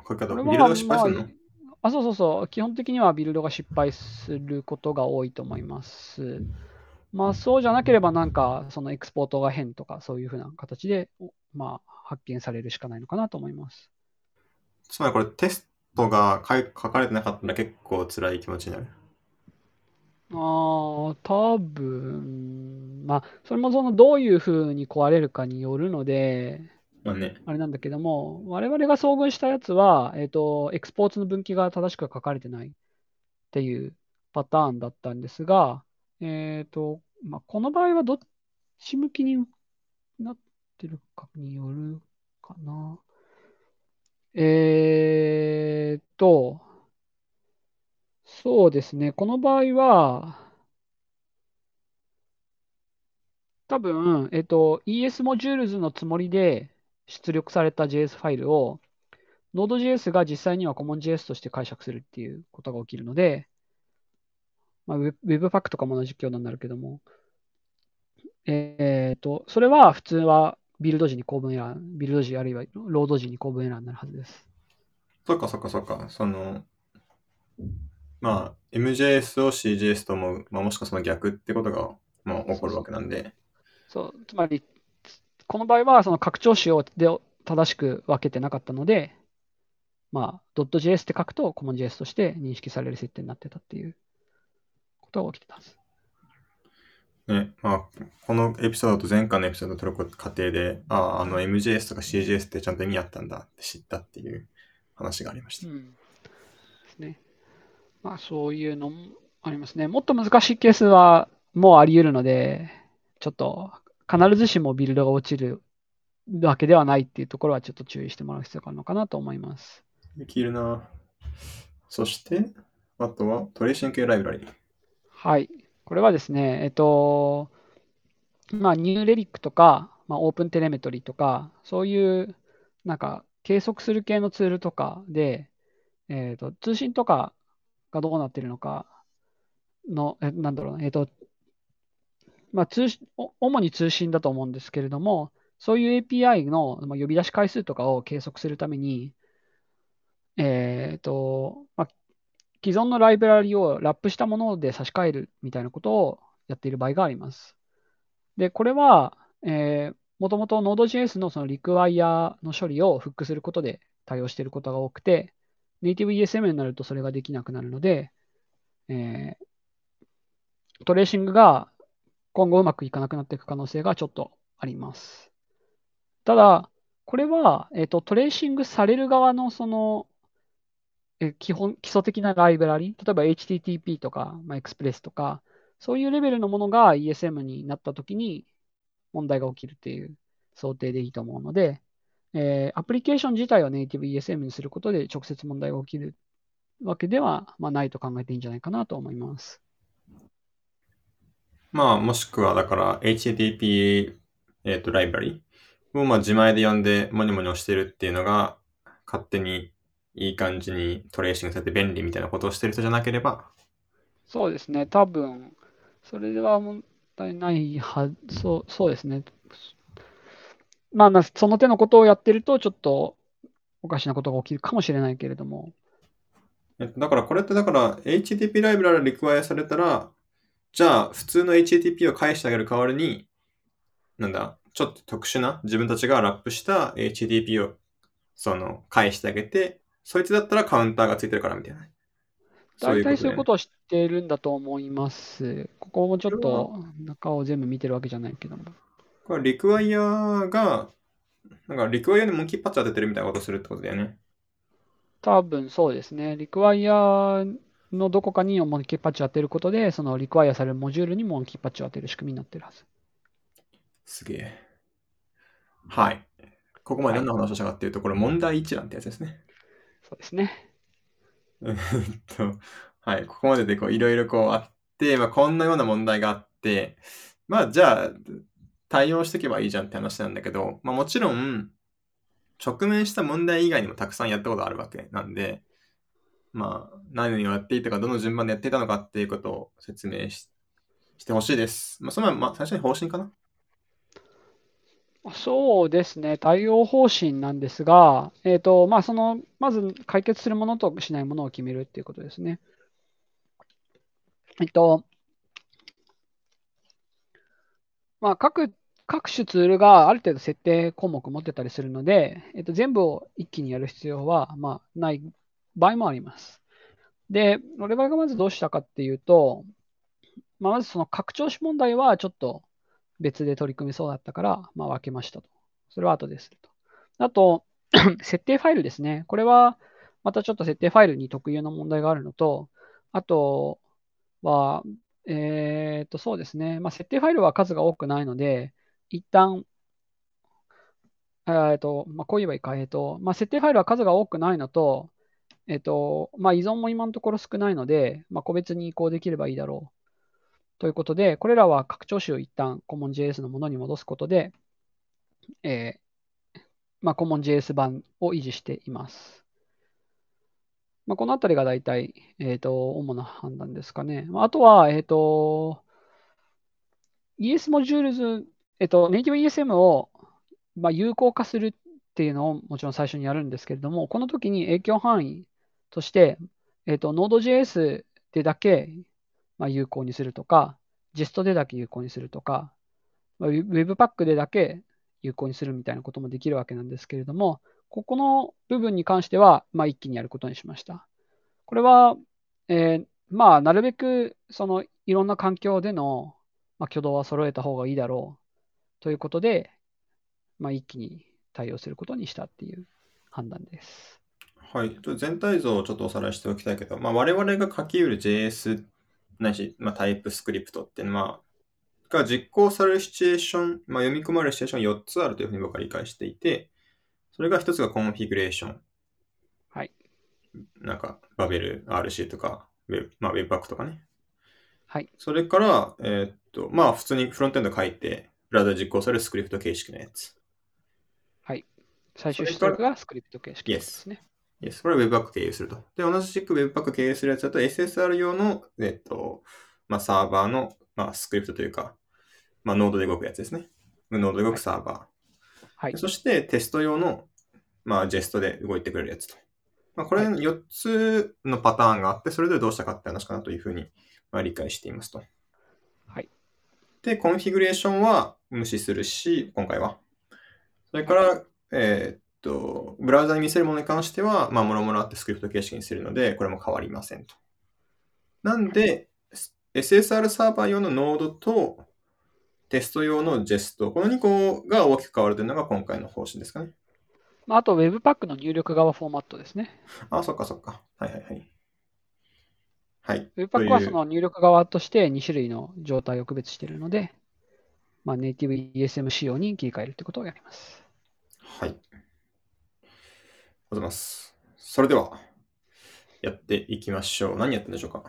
書き方、ビルドが失敗するの、まあ、あ、そうそうそう。基本的にはビルドが失敗することが多いと思います。まあ、そうじゃなければ、なんか、そのエクスポートが変とか、そういうふうな形で、まあ、発見されるしかないのかなと思います。つまりこれ、テストが書かれてなかったら結構辛い気持ちになる？ああ、多分、まあ、それもそのどういうふうに壊れるかによるので、まあね、あれなんだけども、我々が遭遇したやつは、えっ、と、エクスポーツの分岐が正しく書かれてないっていうパターンだったんですが、えっ、ー、と、まあ、この場合はどっち向きになってるかによるかな。えっ、ー、と、そうですね。この場合は、多分、えっ、ー、と、ES モジュールズのつもりで出力された JS ファイルを Node.js が実際には CommonJS として解釈するっていうことが起きるので、まあ、Webpack とかも同じ挙動になるけども、えっ、ー、と、それは普通はビルド時に構文エラー、ビルド時あるいはロード時に構文エラーになるはずです。そっかそっかそっか。その、まあ、MJS を CJS と思う、まあ、もしくはその逆ってことが、まあ、起こるわけなんで。そうつまり、この場合はその拡張子をで正しく分けてなかったので、まあ、.js って書くと CommonJS として認識される設定になってたっていうことが起きてたんです。ね、まあ、このエピソードと前回のエピソードを撮る過程で、ああ、あの MJS とか CJS ってちゃんと意味あったんだって知ったっていう話がありました。うん、ですね。まあ、そういうのもありますね。もっと難しいケースはもうあり得るので、ちょっと必ずしもビルドが落ちるわけではないっていうところはちょっと注意してもらう必要があるのかなと思います。できるな。そして、あとはトレーシング系ライブラリー。はい。これはですね、えっと、まあ、ニューレリックとか、まあ、オープンテレメトリとか、そういう、なんか、計測する系のツールとかで、えっと、通信とかがどうなってるのかの、えなんだろうな、えっと、まあ、通主に通信だと思うんですけれども、そういう API の呼び出し回数とかを計測するために、えっと、まあ、既存のライブラリをラップしたもので差し替えるみたいなことをやっている場合があります。で、これは、えーもともと Node.js のその require の処理をフックすることで対応していることが多くて、ネイティブ ESM になるとそれができなくなるので、えー、トレーシングが今後うまくいかなくなっていく可能性がちょっとあります。ただ、これは、えっ、と、トレーシングされる側のその、え基本、基礎的なライブラリ、例えば HTTP とか、まあ、Express とか、そういうレベルのものが ESM になったときに問題が起きるっていう想定でいいと思うので、えー、アプリケーション自体をネイティブ ESM にすることで直接問題が起きるわけでは、まあ、ないと考えていいんじゃないかなと思います。まあ、もしくは、だから HTTP、えーと、ライブラリをまあ自前で呼んでモニモニ押してるっていうのが勝手にいい感じにトレーシングされて便利みたいなことをしてる人じゃなければそうですね、多分それでは問題ないはそうそうですね。まあ、その手のことをやってると、ちょっとおかしなことが起きるかもしれないけれども。だからこれってだから HTTP ライブラリリクワイアされたら、じゃあ普通の HTTP を返してあげる代わりに、なんだ、ちょっと特殊な自分たちがラップした HTTP をその返してあげて、そいつだったらカウンターがついてるからみたいな。大体そういうことを知っているんだと思います。ここもちょっと中を全部見てるわけじゃないけども。これリクワイヤーが、なんかリクワイヤーでモンキーパッチ当ててるみたいなことするってことだよね。多分そうですね。リクワイヤーのどこかにモンキーパッチを当てることで、そのリクワイアされるモジュールにモンキーパッチを当てる仕組みになってるはず。すげえ。はい。ここまで何の話をしたかっていうと、これ問題一覧ってやつですね。そうですね。えっと、はい。ここまででこういろいろこうあって、まあ、こんなような問題があって、まあ、じゃあ、対応していけばいいじゃんって話なんだけど、まあ、もちろん、直面した問題以外にもたくさんやったことあるわけなんで、まあ、何をやっていたか、どの順番でやっていたのかっていうことを説明ししてほしいです。まあ、その前、まあ、最初に方針かな？そうですね、対応方針なんですが、えーとまあ、そのまず解決するものとしないものを決めるっていうことですね。えっと、まあ、各各種ツールがある程度設定項目を持ってたりするので、えっと、全部を一気にやる必要は、まあ、ない場合もあります。で、我々がまずどうしたかっていうと、まあ、まずその拡張子問題はちょっと別で取り組みそうだったから、まあ、分けましたと。それは後ですると。あと、(clears throat) 設定ファイルですね。これは、またちょっと設定ファイルに特有の問題があるのと、あとは、えっ、と、そうですね。まあ、設定ファイルは数が多くないので、一旦、えっ、と、まあ、こう言えばいいか。えっ、と、まあ、設定ファイルは数が多くないのと、えっ、と、まあ、依存も今のところ少ないので、まあ、個別に移行できればいいだろうということで、これらは拡張子を一旦 CommonJS のものに戻すことで、えーまあ、CommonJS 版を維持しています。まあ、このあたりが大体、えーと、主な判断ですかね。あとは、えっ、ー、と、ES モジュールズ、えっ、ー、と、ネイティブ ESM を、まあ、有効化するっていうのをもちろん最初にやるんですけれども、この時に影響範囲として、えっ、ー、と、Node.js でだけまあ、有効にするとか、JEST でだけ有効にするとか、まあ、Webpack でだけ有効にするみたいなこともできるわけなんですけれども、ここの部分に関しては、まあ、一気にやることにしました。これは、えー、まあ、なるべく、その、いろんな環境での、まあ、挙動は揃えた方がいいだろうということで、まあ、一気に対応することにしたっていう判断です。はい。全体像をちょっとおさらいしておきたいけど、まあ、我々が書き得る JS ないし、まあ、 TypeScript っていうのは、が実行されるシチュエーション、まあ、読み込まれるシチュエーション4つあるというふうに僕は理解していて、それが1つが configuration。はい。なんか、 Babel RC とか、ウェブ、まあ、 webpack とかね。はい。それから、えー、っと、まあ、普通にフロントエンド書いて、ブラウザで実行されるスクリプト形式のやつ。はい。最終出力がスクリプト形式ですね。Yes。これは Webpack 経由すると。で、同じく Webpack 経由するやつだと SSR 用の、えっと、まあ、サーバーの、まあ、スクリプトというか、まあ、ノードで動くやつですね。ノードで動くサーバー。はい。そしてテスト用の、まあ、ジェストで動いてくれるやつと。まあ、これ4つのパターンがあって、それぞれどうしたかって話かなというふうに、まあ、理解していますと。はい。で、 configuration は無視するし、今回は。それから、えーっと、ブラウザに見せるものに関しては、まあ、もろもろあってスクリプト形式にするので、これも変わりませんと。なんで、SSR サーバー用の Node とテスト用の Jest、この2個が大きく変わるというのが今回の方針ですかね。まあ、あと Webpack の入力側フォーマットですね。あ、そっかそっか。はいはいはい。はい。Webpack はその入力側として2種類の状態を区別しているので、まあ、ネイティブ ESM 仕様に切り替えるということをやります。はい。ございます。それでは、やっていきましょう。何やってんでしょうか？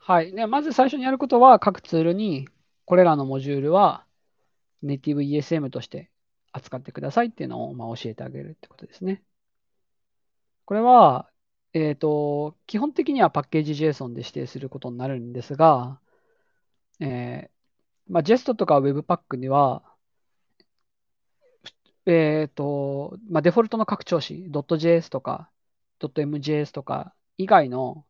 はい。でまず最初にやることは、各ツールにこれらのモジュールはネイティブ ESM として扱ってくださいっていうのをまあ教えてあげるってことですね。これは、えっ、と、基本的にはパッケージ JSON で指定することになるんですが、えーまあ、JEST とか Webpack には、えっ、と、まあ、デフォルトの拡張子、.js とか .mjs とか以外の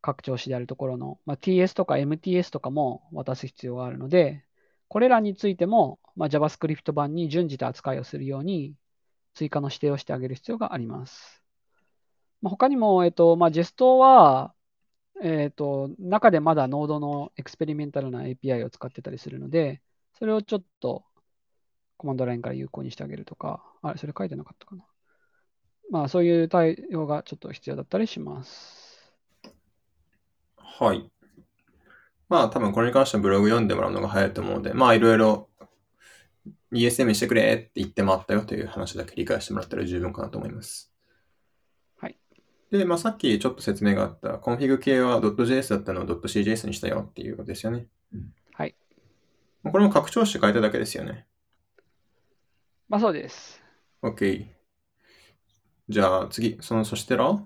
拡張子であるところの、まあ、TS とか MTS とかも渡す必要があるので、これらについても、まあ、JavaScript 版に準じた扱いをするように追加の指定をしてあげる必要があります。まあ、他にも、えっとまあ、JEST は、えっと、中でまだ Node のエクスペリメンタルな API を使ってたりするので、それをちょっとコマンドラインから有効にしてあげるとか、あれ、それ書いてなかったかな。まあ、そういう対応がちょっと必要だったりします。はい。まあ多分これに関してはブログ読んでもらうのが早いと思うので、まあいろいろ ESM にしてくれって言って回ったよという話だけ理解してもらったら十分かなと思います。はい。で、まあさっきちょっと説明があった config 系は .js だったのを .cjs にしたよっていうことですよね。はい。これも拡張子変えただけですよね。まあ、そうです。OK。じゃあ次、その、そしてら？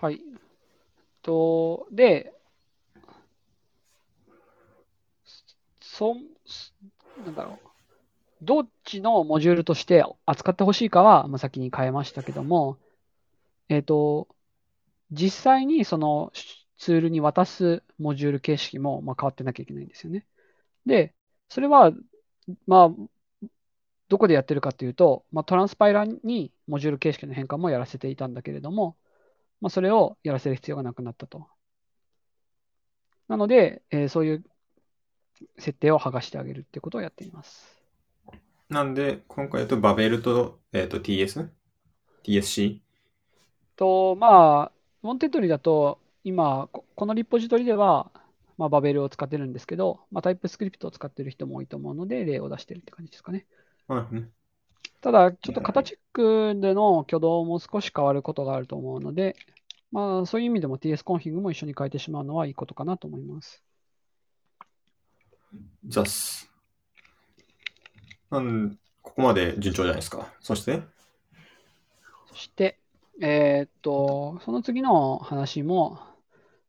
はい。と、で、そ、なんだろう。どっちのモジュールとして扱ってほしいかは、まあ、先に変えましたけども、えっと、実際にそのツールに渡すモジュール形式も、まあ、変わってなきゃいけないんですよね。で、それは、まあ、どこでやってるかというと、まあ、トランスパイラーにモジュール形式の変換もやらせていたんだけれども、まあ、それをやらせる必要がなくなったと。なので、えーそういう設定を剥がしてあげるってことをやっています。なんで、今回だとバベルと,、えーと TS?TSC? と、まあ、モンテッドリだと、今、ここのリポジトリでは、まあ、バベルを使ってるんですけど、まあ、 TypeScript を使ってる人も多いと思うので、例を出してるって感じですかね。はいね。ただ、ちょっと型チェックでの挙動も少し変わることがあると思うので、まあ、そういう意味でも TS コンフィグも一緒に変えてしまうのはいいことかなと思います。ザス。なんここまで順調じゃないですか。そして、そして、えーっと、その次の話も、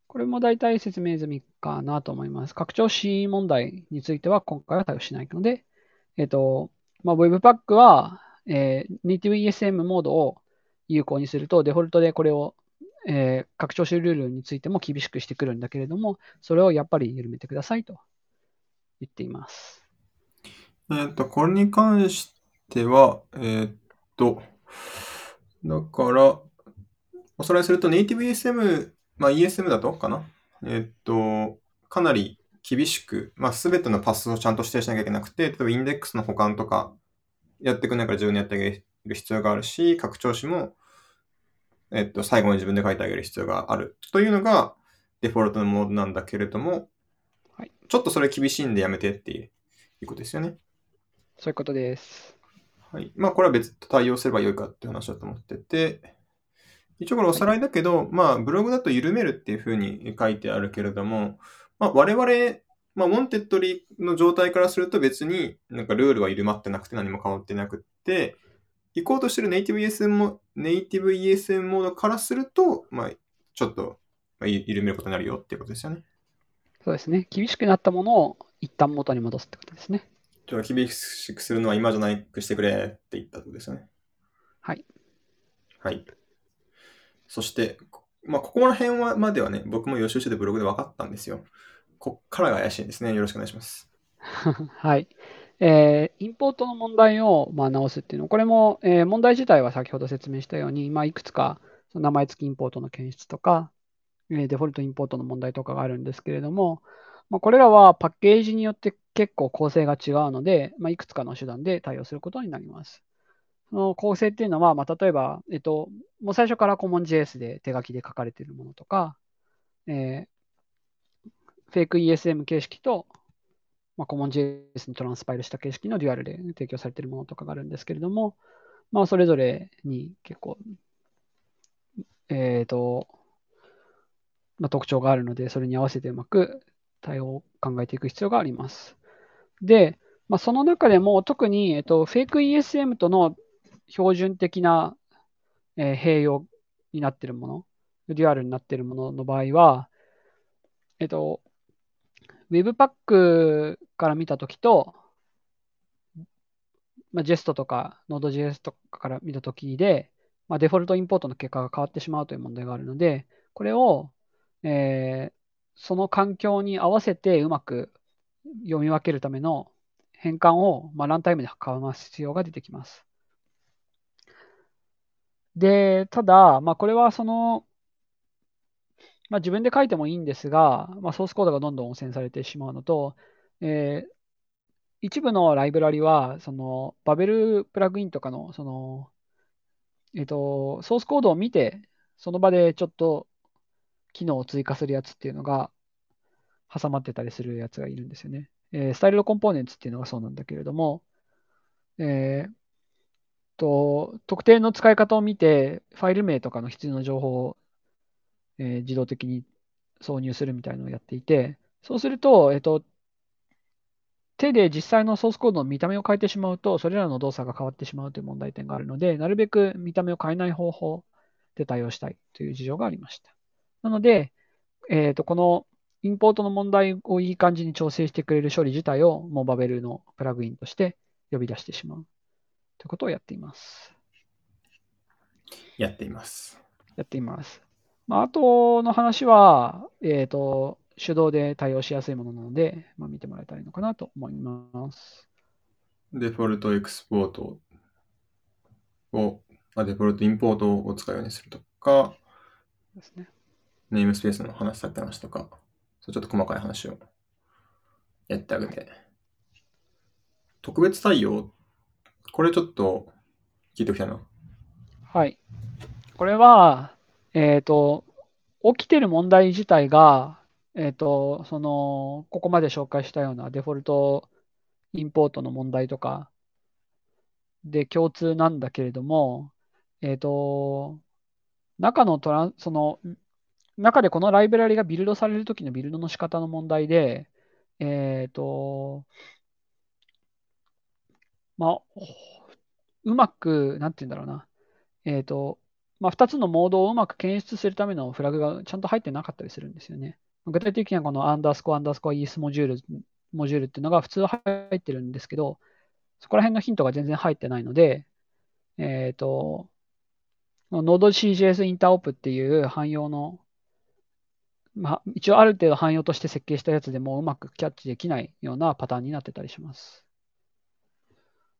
これも大体説明済みかなと思います。拡張子問題については今回は対応しないので、えーっと、まあ、Webpack は、えー、Native ESM モードを有効にすると、デフォルトでこれを、えー拡張子ルールについても厳しくしてくるんだけれども、それをやっぱり緩めてくださいと言っています。えっ、と、これに関しては、えっ、と、だから、おさらいすると、ネイティブ ESM、まあ ESM だとかな？えっ、と、かなり厳しく、まあ全てのパスをちゃんと指定しなきゃいけなくて、例えばインデックスの保管とかやってくれないから自分でやってあげる必要があるし、拡張子も、えっ、と、最後に自分で書いてあげる必要があるというのがデフォルトのモードなんだけれども、はいちょっとそれ厳しいんでやめてっていうことですよね。そういうことです。はい。まあ、これは別途対応すればよいかっていう話だと思ってて、一応これおさらいだけど、まあ、ブログだと緩めるっていうふうに書いてあるけれども、まあ、我々、まあ、 Wantedly の状態からすると別になんかルールは緩まってなくて何も変わってなくって、行こうとしてるネイティブ ESM も、ネイティブ ESM モードからすると、まあ、ちょっと、まあ、ゆ緩めることになるよっていうことですよね。そうですね。厳しくなったものを一旦元に戻すってことですね。ちょっと厳しくするのは今じゃないくしてくれって言ったところですよね。はい。はい。そして、こまあ、ここら辺はまではね、僕も予習しててブログで分かったんですよ。こっからが怪しいんですね。よろしくお願いします。(laughs) はい。えーインポートの問題を、まあ、直すっていうの、これも、えー問題自体は先ほど説明したように、まあ、いくつかその名前付きインポートの検出とか、えーデフォルトインポートの問題とかがあるんですけれども、まあ、これらはパッケージによって結構構成が違うので、まあ、いくつかの手段で対応することになります。その構成っていうのは、まあ、例えば、えっと、もう最初から CommonJS で手書きで書かれているものとか、えー、フェイク ESM 形式と、まあ、CommonJS にトランスパイルした形式のデュアルで提供されているものとかがあるんですけれども、まあ、それぞれに結構、えっ、と、まあ、特徴があるので、それに合わせてうまく対応を考えていく必要があります。で、まあ、その中でも特に、えっと、フェイク ESM との標準的な、えー併用になっているもの、デュアルになっているものの場合は、えっと、Webpack から見たときと、まあ、Jest とか Node.js とかから見たときで、まあ、デフォルトインポートの結果が変わってしまうという問題があるので、これを、えーその環境に合わせてうまく読み分けるための変換を、まあ、ランタイムでかます必要が出てきます。で、ただ、まあ、これはその、まあ、自分で書いてもいいんですが、まあ、ソースコードがどんどん汚染されてしまうのと、えー一部のライブラリは、その、バベルプラグインとかの、その、えっと、ソースコードを見て、その場でちょっと機能を追加するやつっていうのが挟まってたりするやつがいるんですよね。えースタイルドコンポーネンツっていうのがそうなんだけれども、えーと、特定の使い方を見て、ファイル名とかの必要な情報を、えー自動的に挿入するみたいなのをやっていて、そうすると、えっと、手で実際のソースコードの見た目を変えてしまうと、それらの動作が変わってしまうという問題点があるので、なるべく見た目を変えない方法で対応したいという事情がありました。なので、えーと、このインポートの問題をいい感じに調整してくれる処理自体をもうバベルのプラグインとして呼び出してしまうということをやっています。やっています。やっています。まあ、あとの話は、えっ、と、手動で対応しやすいものなので、まあ、見てもらえたらいいのかなと思います。デフォルトエクスポートを、あデフォルトインポートを使うようにするとか、ですね。ネームスペースの話さっき話とか、そうちょっと細かい話をやってあげて。特別対応、これちょっと聞いておきたいな。はい。これは、えっ、と、起きてる問題自体が、えっ、と、その、ここまで紹介したようなデフォルトインポートの問題とかで共通なんだけれども、えっ、と、中のトラン、その、中でこのライブラリがビルドされるときのビルドの仕方の問題で、えっ、と、まあ、うまく、なんて言うんだろうな。えっ、と、まあ、2つのモードをうまく検出するためのフラグがちゃんと入ってなかったりするんですよね。具体的にはこのアンダースコアアンダースコア ES モジュール、モジュールっていうのが普通入ってるんですけど、そこら辺のヒントが全然入ってないので、えっ、と、Node.CJS インターオプっていう汎用の、まあ、一応ある程度汎用として設計したやつでもうまくキャッチできないようなパターンになってたりします。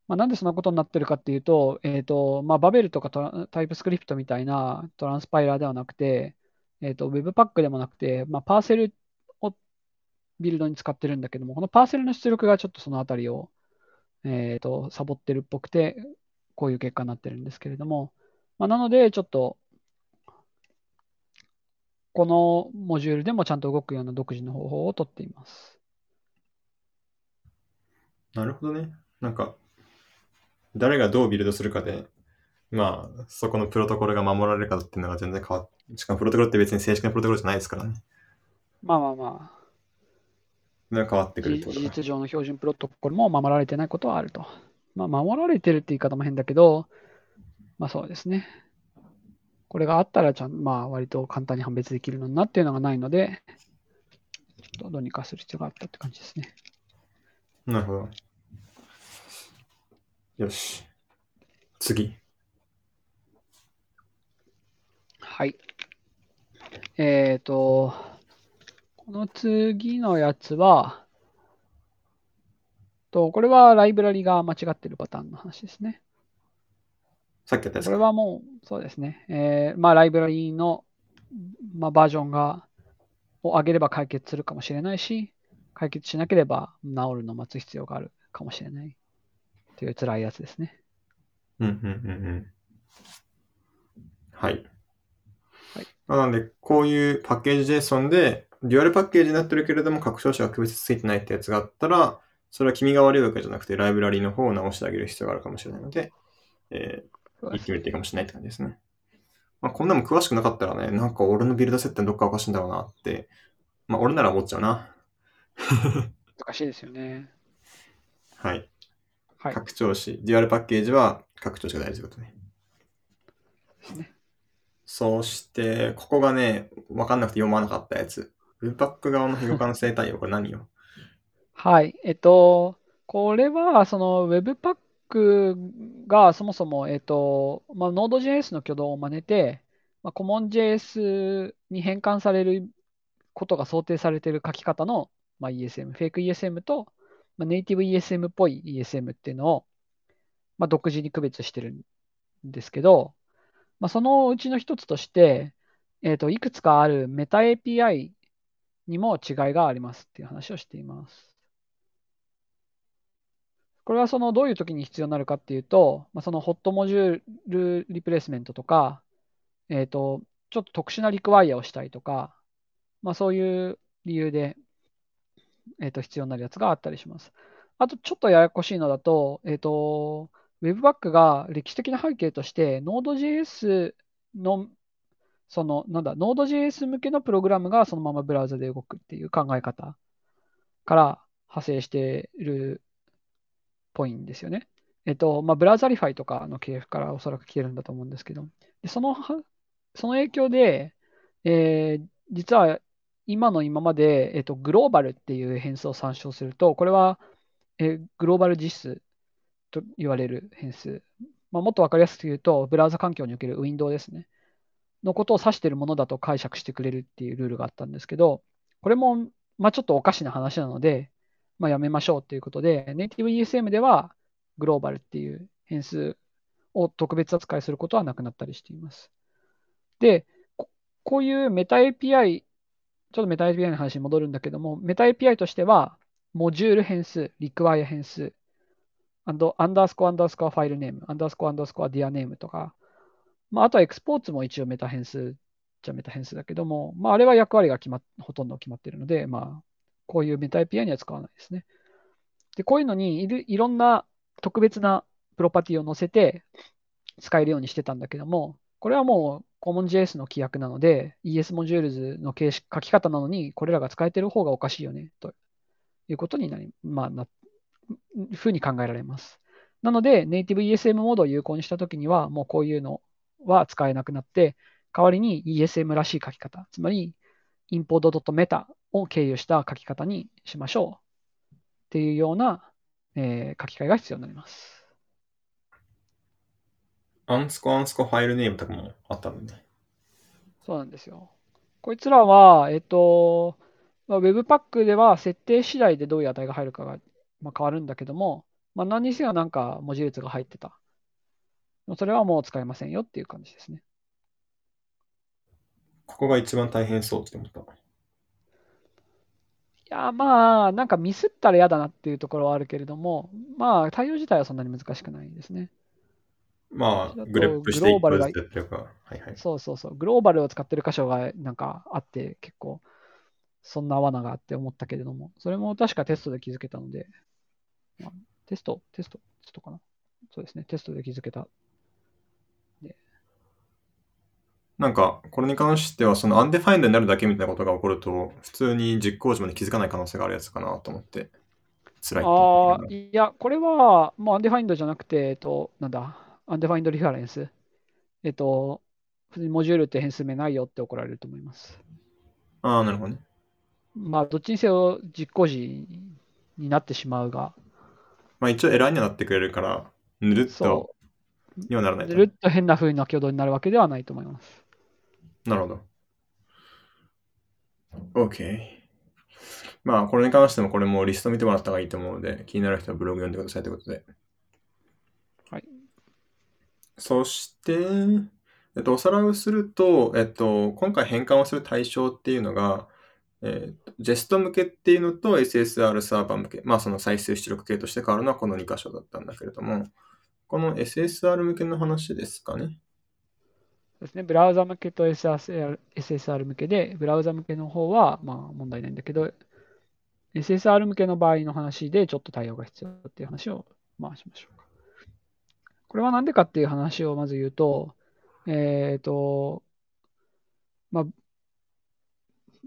まあ、なんでそんなことになってるかっていうと、えっ、と、まあ、バベルとかタイプスクリプトみたいなトランスパイラーではなくて、えっ、と、Webpack でもなくて、まあ、パーセルをビルドに使ってるんだけども、このパーセルの出力がちょっとそのあたりを、えっ、と、サボってるっぽくて、こういう結果になってるんですけれども、まあ、なので、ちょっと、このモジュールでもちゃんと動くような独自の方法をとっています。なるほどね。なんか、誰がどうビルドするかで、まあ、そこのプロトコルが守られるかっていうのが全然変わっしかもプロトコルって別に正式なプロトコルじゃないですからね。まあまあまあ、変わってくる事。実上の標準プロトコルも守られてないことはあると。まあ、守られてるって言い方も変だけど、まあそうですね。これがあったらちゃん、まあ割と簡単に判別できるのになっていうのがないので、ちょっとどうにかする必要があったって感じですね。なるほど。よし。次。はい。えっ、と、この次のやつは、と、これはライブラリが間違ってるパターンの話ですね。さっきやったやつかこれはもう、そうですね。えーまあ、ライブラリの、まあ、バージョンが、を上げれば解決するかもしれないし、解決しなければ治るのを待つ必要があるかもしれないという辛いやつですね。うんうんうんうん。はい。はいまあなので、こういうパッケージ JSON で、デュアルパッケージになってるけれども、拡張子が区別ついてないってやつがあったら、それは君が悪いわけじゃなくて、ライブラリの方を直してあげる必要があるかもしれないので、えー、言ってみるといいかもしれないって感じですね。まあ、こんなもん詳しくなかったらね、なんか俺のビルド設定どっかおかしいんだろうなって、まあ俺なら思っちゃうな。難しいですよね。はい。はい。拡張子、デュアルパッケージは拡張子が大事ことね。ですね。そして、ここがね、わかんなくて読まなかったやつ。Webpack 側の非互換性対応、これ何よ？はい。えっと、これは、その Webpack がそもそも、えっと、まあ、Node.js の挙動を真似て、まあ、CommonJS に変換されることが想定されている書き方の、まあ、ESM、フェイク ESM と、まあ、ネイティブ ESM っぽい ESM っていうのを、まあ、独自に区別してるんですけど、まあ、そのうちの一つとして、えっと、いくつかあるメタ API にも違いがありますっていう話をしています。これはそのどういう時に必要になるかっていうと、まあ、そのホットモジュールリプレイスメントとか、えっと、ちょっと特殊なリクワイアをしたいとか、まあ、そういう理由で、えっと、必要になるやつがあったりします。あと、ちょっとややこしいのだと、えっと、Webpack が歴史的な背景として、Node.js の、その、なんだ、Node.js 向けのプログラムがそのままブラウザで動くっていう考え方から派生しているっぽいんですよね。えっと、まあ、 Browserify とかの系譜からおそらく来てるんだと思うんですけど、でその、その影響で、えー実は今の今まで、えっと、グローバルっていう変数を参照すると、これは、えグローバル実数と言われる変数。まあ、もっとわかりやすく言うと、ブラウザ環境におけるウィンドウですね。のことを指しているものだと解釈してくれるっていうルールがあったんですけど、これも、まあ、ちょっとおかしな話なので、まあ、やめましょうということで、ネイティブ ESM ではグローバルっていう変数を特別扱いすることはなくなったりしています。で、こういうメタ API、ちょっとメタ API の話に戻るんだけども、メタ API としては、 module 変数、 require 変数、アンド underscore underscore filename、underscore underscore dirname とか、まあ、あとは exports も一応メタ変数じゃメタ変数だけども、まあ、あれは役割が決まっほとんど決まっているので、まあ、こういうメタ API には使わないですね。で、こういうのにいるいろんな特別なプロパティを載せて使えるようにしてたんだけども、これはもう CommonJS の規約なので、ES モジュールズの形式書き方なのに、これらが使えてる方がおかしいよね、ということになり、まあ、な、ふうに考えられます。なので、ネイティブ ESM モードを有効にしたときには、もうこういうのは使えなくなって、代わりに ESM らしい書き方、つまり import.meta を経由した書き方にしましょうっていうような、えー書き換えが必要になります。アンスコアンスコファイルネームとかもあったんでね。そうなんですよ。こいつらは、えっと、まあ Webpack では設定次第でどういう値が入るかが、まあ、変わるんだけども、まあ、何にせよなんか文字列が入ってた。それはもう使えませんよっていう感じですね。ここが一番大変そうって思った。いや、まあ、なんかミスったら嫌だなっていうところはあるけれども、まあ、対応自体はそんなに難しくないですね。まあ、グレップして一個ってるから。はいはい。そうそうそう。グローバルを使ってる箇所がなんかあって、結構、そんな罠があって思ったけれども、それも確かテストで気づけたので、まあ、テストテストテストかなそうですね。テストで気づけた。なんか、これに関しては、その undefined になるだけみたいなことが起こると、普通に実行時まで気づかない可能性があるやつかなと思って、辛いああいや、これはもう undefined じゃなくて、えっと、なんだ、undefined reference。えっと、普通に module って変数名ないよって怒られると思います。ああ、なるほどね。まあ、どっちにせよ実行時になってしまうが、まあ一応エラーにはなってくれるから、ぬるっとそうはならない、と。ぬるっと変な風な挙動になるわけではないと思います。なるほど。OK。まあ、これに関してもこれもリスト見てもらった方がいいと思うので、気になる人はブログ読んでくださいということで。そして、えっと、おさらいをすると、えっと、今回変換をする対象っていうのが、えっと、JEST 向けっていうのと SSR サーバー向け、まあその再生出力系として変わるのはこの2箇所だったんだけれども、この SSR 向けの話ですかね。ですね、ブラウザ向けと SSR, SSR 向けで、ブラウザ向けの方はまあ問題ないんだけど、SSR 向けの場合の話でちょっと対応が必要っていう話をまあしましょう。これは何でかっていう話をまず言うと、えっ、と、まあ、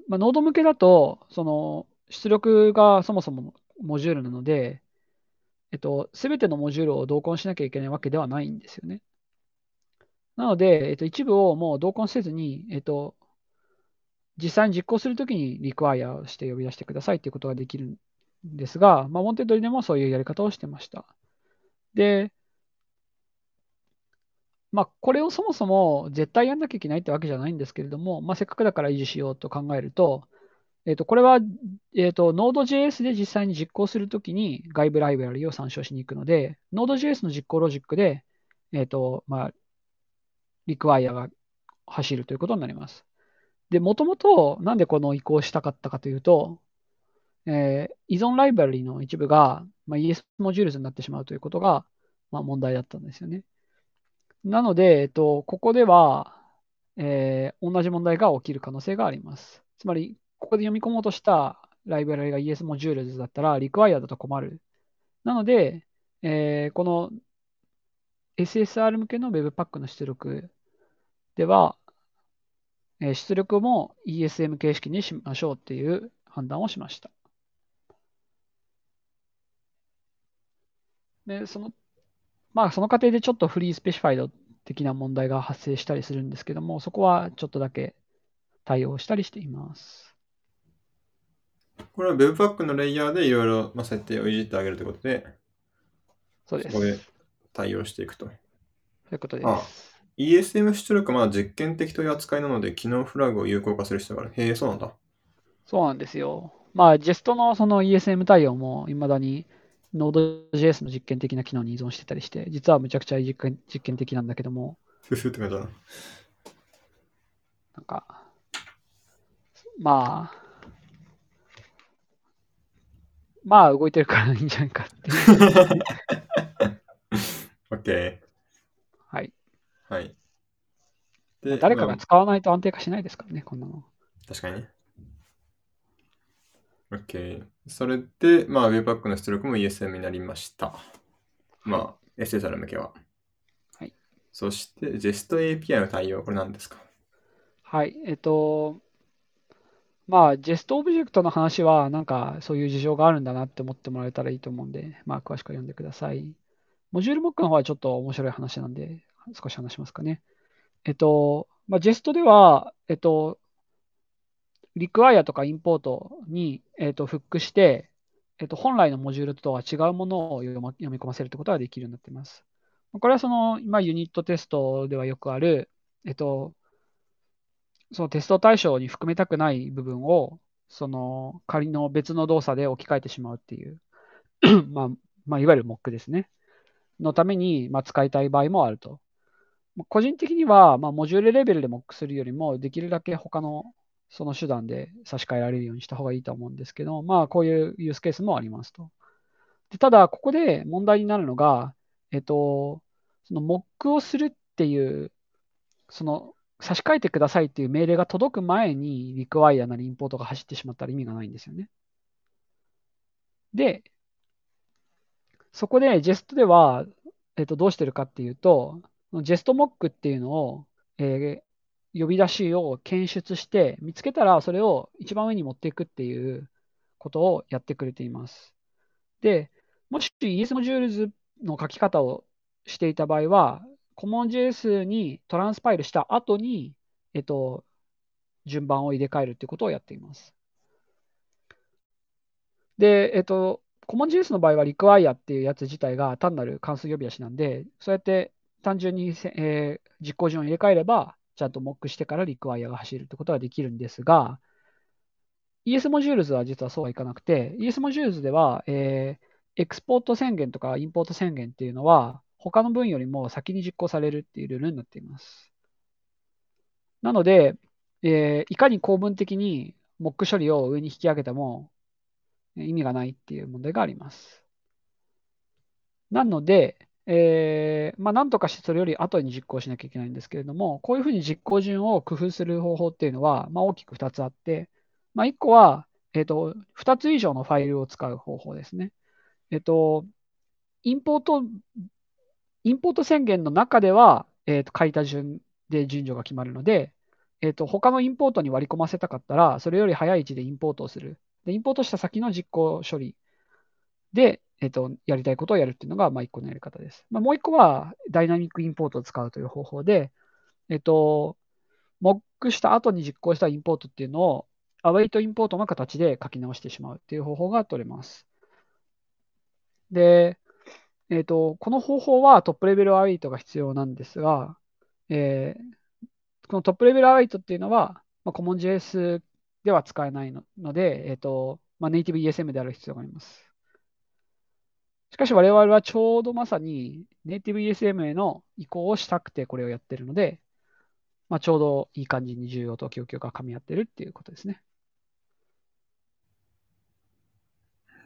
まあ、ノード向けだと、その出力がそもそもモジュールなので、えっと、すべてのモジュールを同梱しなきゃいけないわけではないんですよね。なので、えっと、一部をもう同梱せずに、えっと、実際に実行するときに require をして呼び出してくださいっていうことができるんですが、まあ、モンテッドリでもそういうやり方をしてました。で、まあ、これをそもそも絶対やんなきゃいけないってわけじゃないんですけれども、まあ、せっかくだから維持しようと考えると、えっと、これは、えっと、Node.js で実際に実行するときに外部ライブラリを参照しに行くので、Node.js の実行ロジックで、えっと、まあ、require が走るということになります。で、もともとなんでこの移行したかったかというと、えー依存ライブラリの一部が、まあ、ES モジュールズになってしまうということが、まあ、問題だったんですよね。なので、えっと、ここでは、えー同じ問題が起きる可能性があります。つまり、ここで読み込もうとしたライブラリが ES Modules だったら、require だと困る。なので、えーこの SSR 向けの Webpack の出力では、えー出力も ESM 形式にしましょうっていう判断をしました。で、その、まあ、その過程でちょっとフリースペシファイド的な問題が発生したりするんですけども、そこはちょっとだけ対応したりしています。これは Webpack のレイヤーでいろいろまあ設定をいじってあげるということで、そうです。そこでそう対応していくと。いうことです。あ ESM 出力はまだ実験的という扱いなので、機能フラグを有効化する必要がある。へえ、そうなんだ。そうなんですよ。まあ、JEST のその ESM 対応も未だに Node.js の実験的な機能に依存してたりして、実はむちゃくちゃ実験実験的なんだけども、ふふって感じだな。なんか、まあ、まあ動いてるからいいんじゃないかっていう。(laughs) OK。はい。はい。まであ誰かがまあ使わないと安定化しないですからね、こんなの。確かにね。OK。それで、まあ、Webpack の出力も ESM になりました。まあ、SSR 向けは。はい。そして、JEST API の対応、これ何ですか？はい。えっと、まあ、JEST オブジェクトの話は、なんかそういう事情があるんだなって思ってもらえたらいいと思うんで、まあ、詳しく読んでください。モジュールモックの方はちょっと面白い話なんで、少し話しますかね。えっと、まあ、JEST では、えっと、require とか import に、えっと、フックして、えっと、本来のモジュールとは違うものを読ま読み込ませるってことができるようになっています。これはその、まあ、ユニットテストではよくある、えっと、そのテスト対象に含めたくない部分を、その仮の別の動作で置き換えてしまうっていう、(coughs) まあ、まあ、いわゆるモックですね。のために、まあ、使いたい場合もあると。個人的には、まあ、モジュールレベルでモックするよりも、できるだけ他のその手段で差し替えられるようにした方がいいと思うんですけど、まあ、こういうユースケースもありますと。でただ、ここで問題になるのが、えっと、そのモックをするっていう、その差し替えてくださいっていう命令が届く前に、リクワイアなりインポートが走ってしまったら意味がないんですよね。で、そこで JEST では、えっと、どうしてるかっていうと、JESTMOCK っていうのを、えー呼び出しを検出して、見つけたらそれを一番上に持っていくっていうことをやってくれています。で、もし ES モジュールズの書き方をしていた場合は、CommonJS にトランスパイルした後に、えっと、順番を入れ替えるっていうことをやっています。で、えっと、CommonJS の場合は require っていうやつ自体が単なる関数呼び出しなんで、そうやって単純に、えー実行順を入れ替えれば、ちゃんとモックしてから require が走るってことができるんですが、ES モジュールズは実はそうはいかなくて、ES Modules では、えー、 export 宣言とか import 宣言っていうのは、他の文よりも先に実行されるっていうルールになっています。なので、えー、いかに構文的に MOC 処理を上に引き上げても意味がないっていう問題があります。なので、えー、まあ、なんとかしてそれより後に実行しなきゃいけないんですけれども、こういうふうに実行順を工夫する方法っていうのは、まあ、大きく2つあって、まあ、1個は、え、ー、と、2つ以上のファイルを使う方法ですね。えっ、ー、と、インポート、インポート宣言の中では、えっ、と、書いた順で順序が決まるので、えっ、と、他のインポートに割り込ませたかったら、それより早い位置でインポートをする。で、インポートした先の実行処理で、えっ、と、やりたいことをやるっていうのが、まあ、1個のやり方です。まあ、もう1個は、ダイナミックインポートを使うという方法で、えっ、と、モックした後に実行したインポートっていうのを、アウェイトインポートの形で書き直してしまうっていう方法が取れます。で、えっ、と、この方法はトップレベルアウェイトが必要なんですが、えー、このトップレベルアウェイトっていうのは、まあ、CommonJS では使えないので、えっ、と、まあ、ネイティブ ESM である必要があります。しかし我々はちょうどまさにネイティブ ESM への移行をしたくてこれをやってるので、まあ、ちょうどいい感じに需要と供給が噛み合ってるっていうことですね。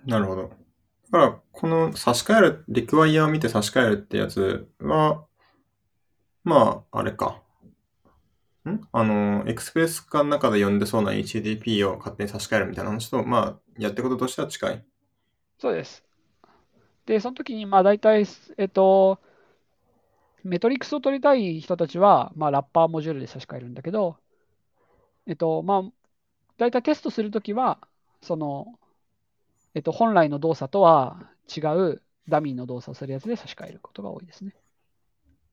なるほど。だから、この差し替える、リクワイヤーを見て差し替えるってやつは、まあ、あれか。ん？あの、エクスプレス化の中で読んでそうな HTTP を勝手に差し替えるみたいな話と、まあ、やってることとしては近い。そうです。で、その時に、まあ、大体、えっと、メトリックスを取りたい人たちは、まあ、ラッパーモジュールで差し替えるんだけど、えっと、まあ、大体テストするときは、その、えっと、本来の動作とは違うダミーの動作をするやつで差し替えることが多いですね。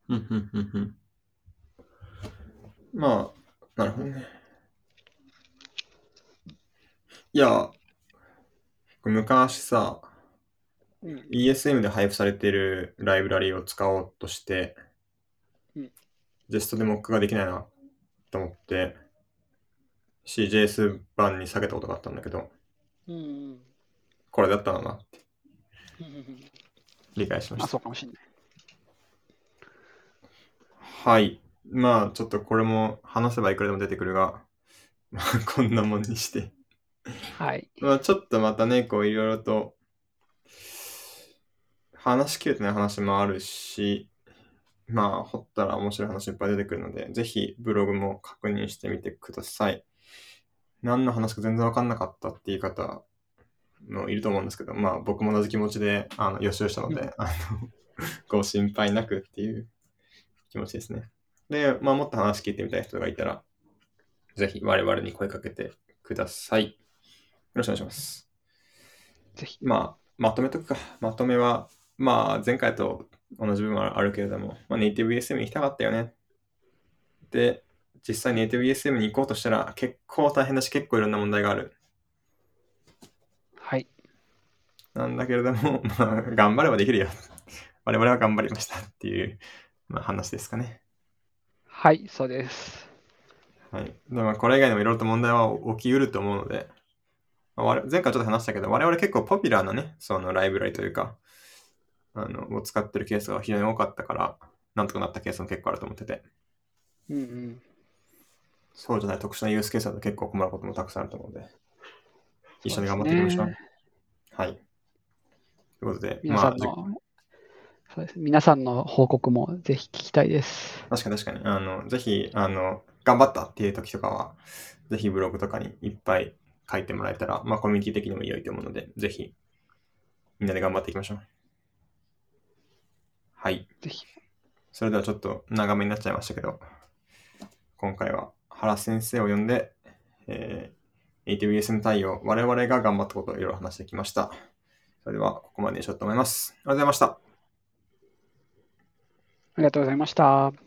うんうんうんうん。まあ、なるほどね。いや、昔さ、うん、ESM で配布されているライブラリを使おうとして、うん、ジェストでモックができないなと思って、CJS 版に下げたことがあったんだけど、うん、これだったのなって、理解しました。あ、そうかもしれない。はい。まあ、ちょっとこれも話せばいくらでも出てくるが、(laughs) まあ、こんなもんにしてはい。まあ、ちょっとまたね、こう、いろいろと、話しきれてない話もあるし、まあ、掘ったら面白い話いっぱい出てくるので、ぜひブログも確認してみてください。何の話か全然わかんなかったっていう方もいると思うんですけど、まあ、僕も同じ気持ちで、あの、予習したので、うん、あの、(laughs) ご心配なくっていう気持ちですね。で、まあ、もっと話聞いてみたい人がいたら、ぜひ我々に声かけてください。よろしくお願いします。ぜひ。まあ、まとめとくか。まとめは、まあ、前回と同じ部分はあるけれども、まあ、ネイティブ ESM に行きたかったよね。で、実際ネイティブ ESM に行こうとしたら結構大変だし、結構いろんな問題がある。はい。なんだけれども、(laughs) まあ、頑張ればできるよ。(laughs) 我々は頑張りましたっていう、まあ、話ですかね。はい、そうです。はい。でもこれ以外にもいろいろと問題は起きうると思うので、まあ、前回ちょっと話したけど、我々結構ポピュラーなね、そのライブラリというか、あの、を使ってるケースが非常に多かったから、なんとかなったケースも結構あると思ってて。うんうん。そうじゃない特殊なユースケースだと結構困ることもたくさんあると思うので、一緒に頑張っていきましょう。うね、はい。ということで、皆さんの、まあ、そうです皆さんの報告もぜひ聞きたいです。確かに確かに。あの、ぜひ、あの、頑張ったっていう時とかは、ぜひブログとかにいっぱい書いてもらえたら、まあコミュニティ的にも良いと思うので、ぜひ、みんなで頑張っていきましょう。はい。ぜひ。それではちょっと長めになっちゃいましたけど、今回は原先生を呼んで、えー、ATVSM 対応、我々が頑張ったことをいろいろ話してきました。それでは、ここまでにしようと思います。ありがとうございました。ありがとうございました。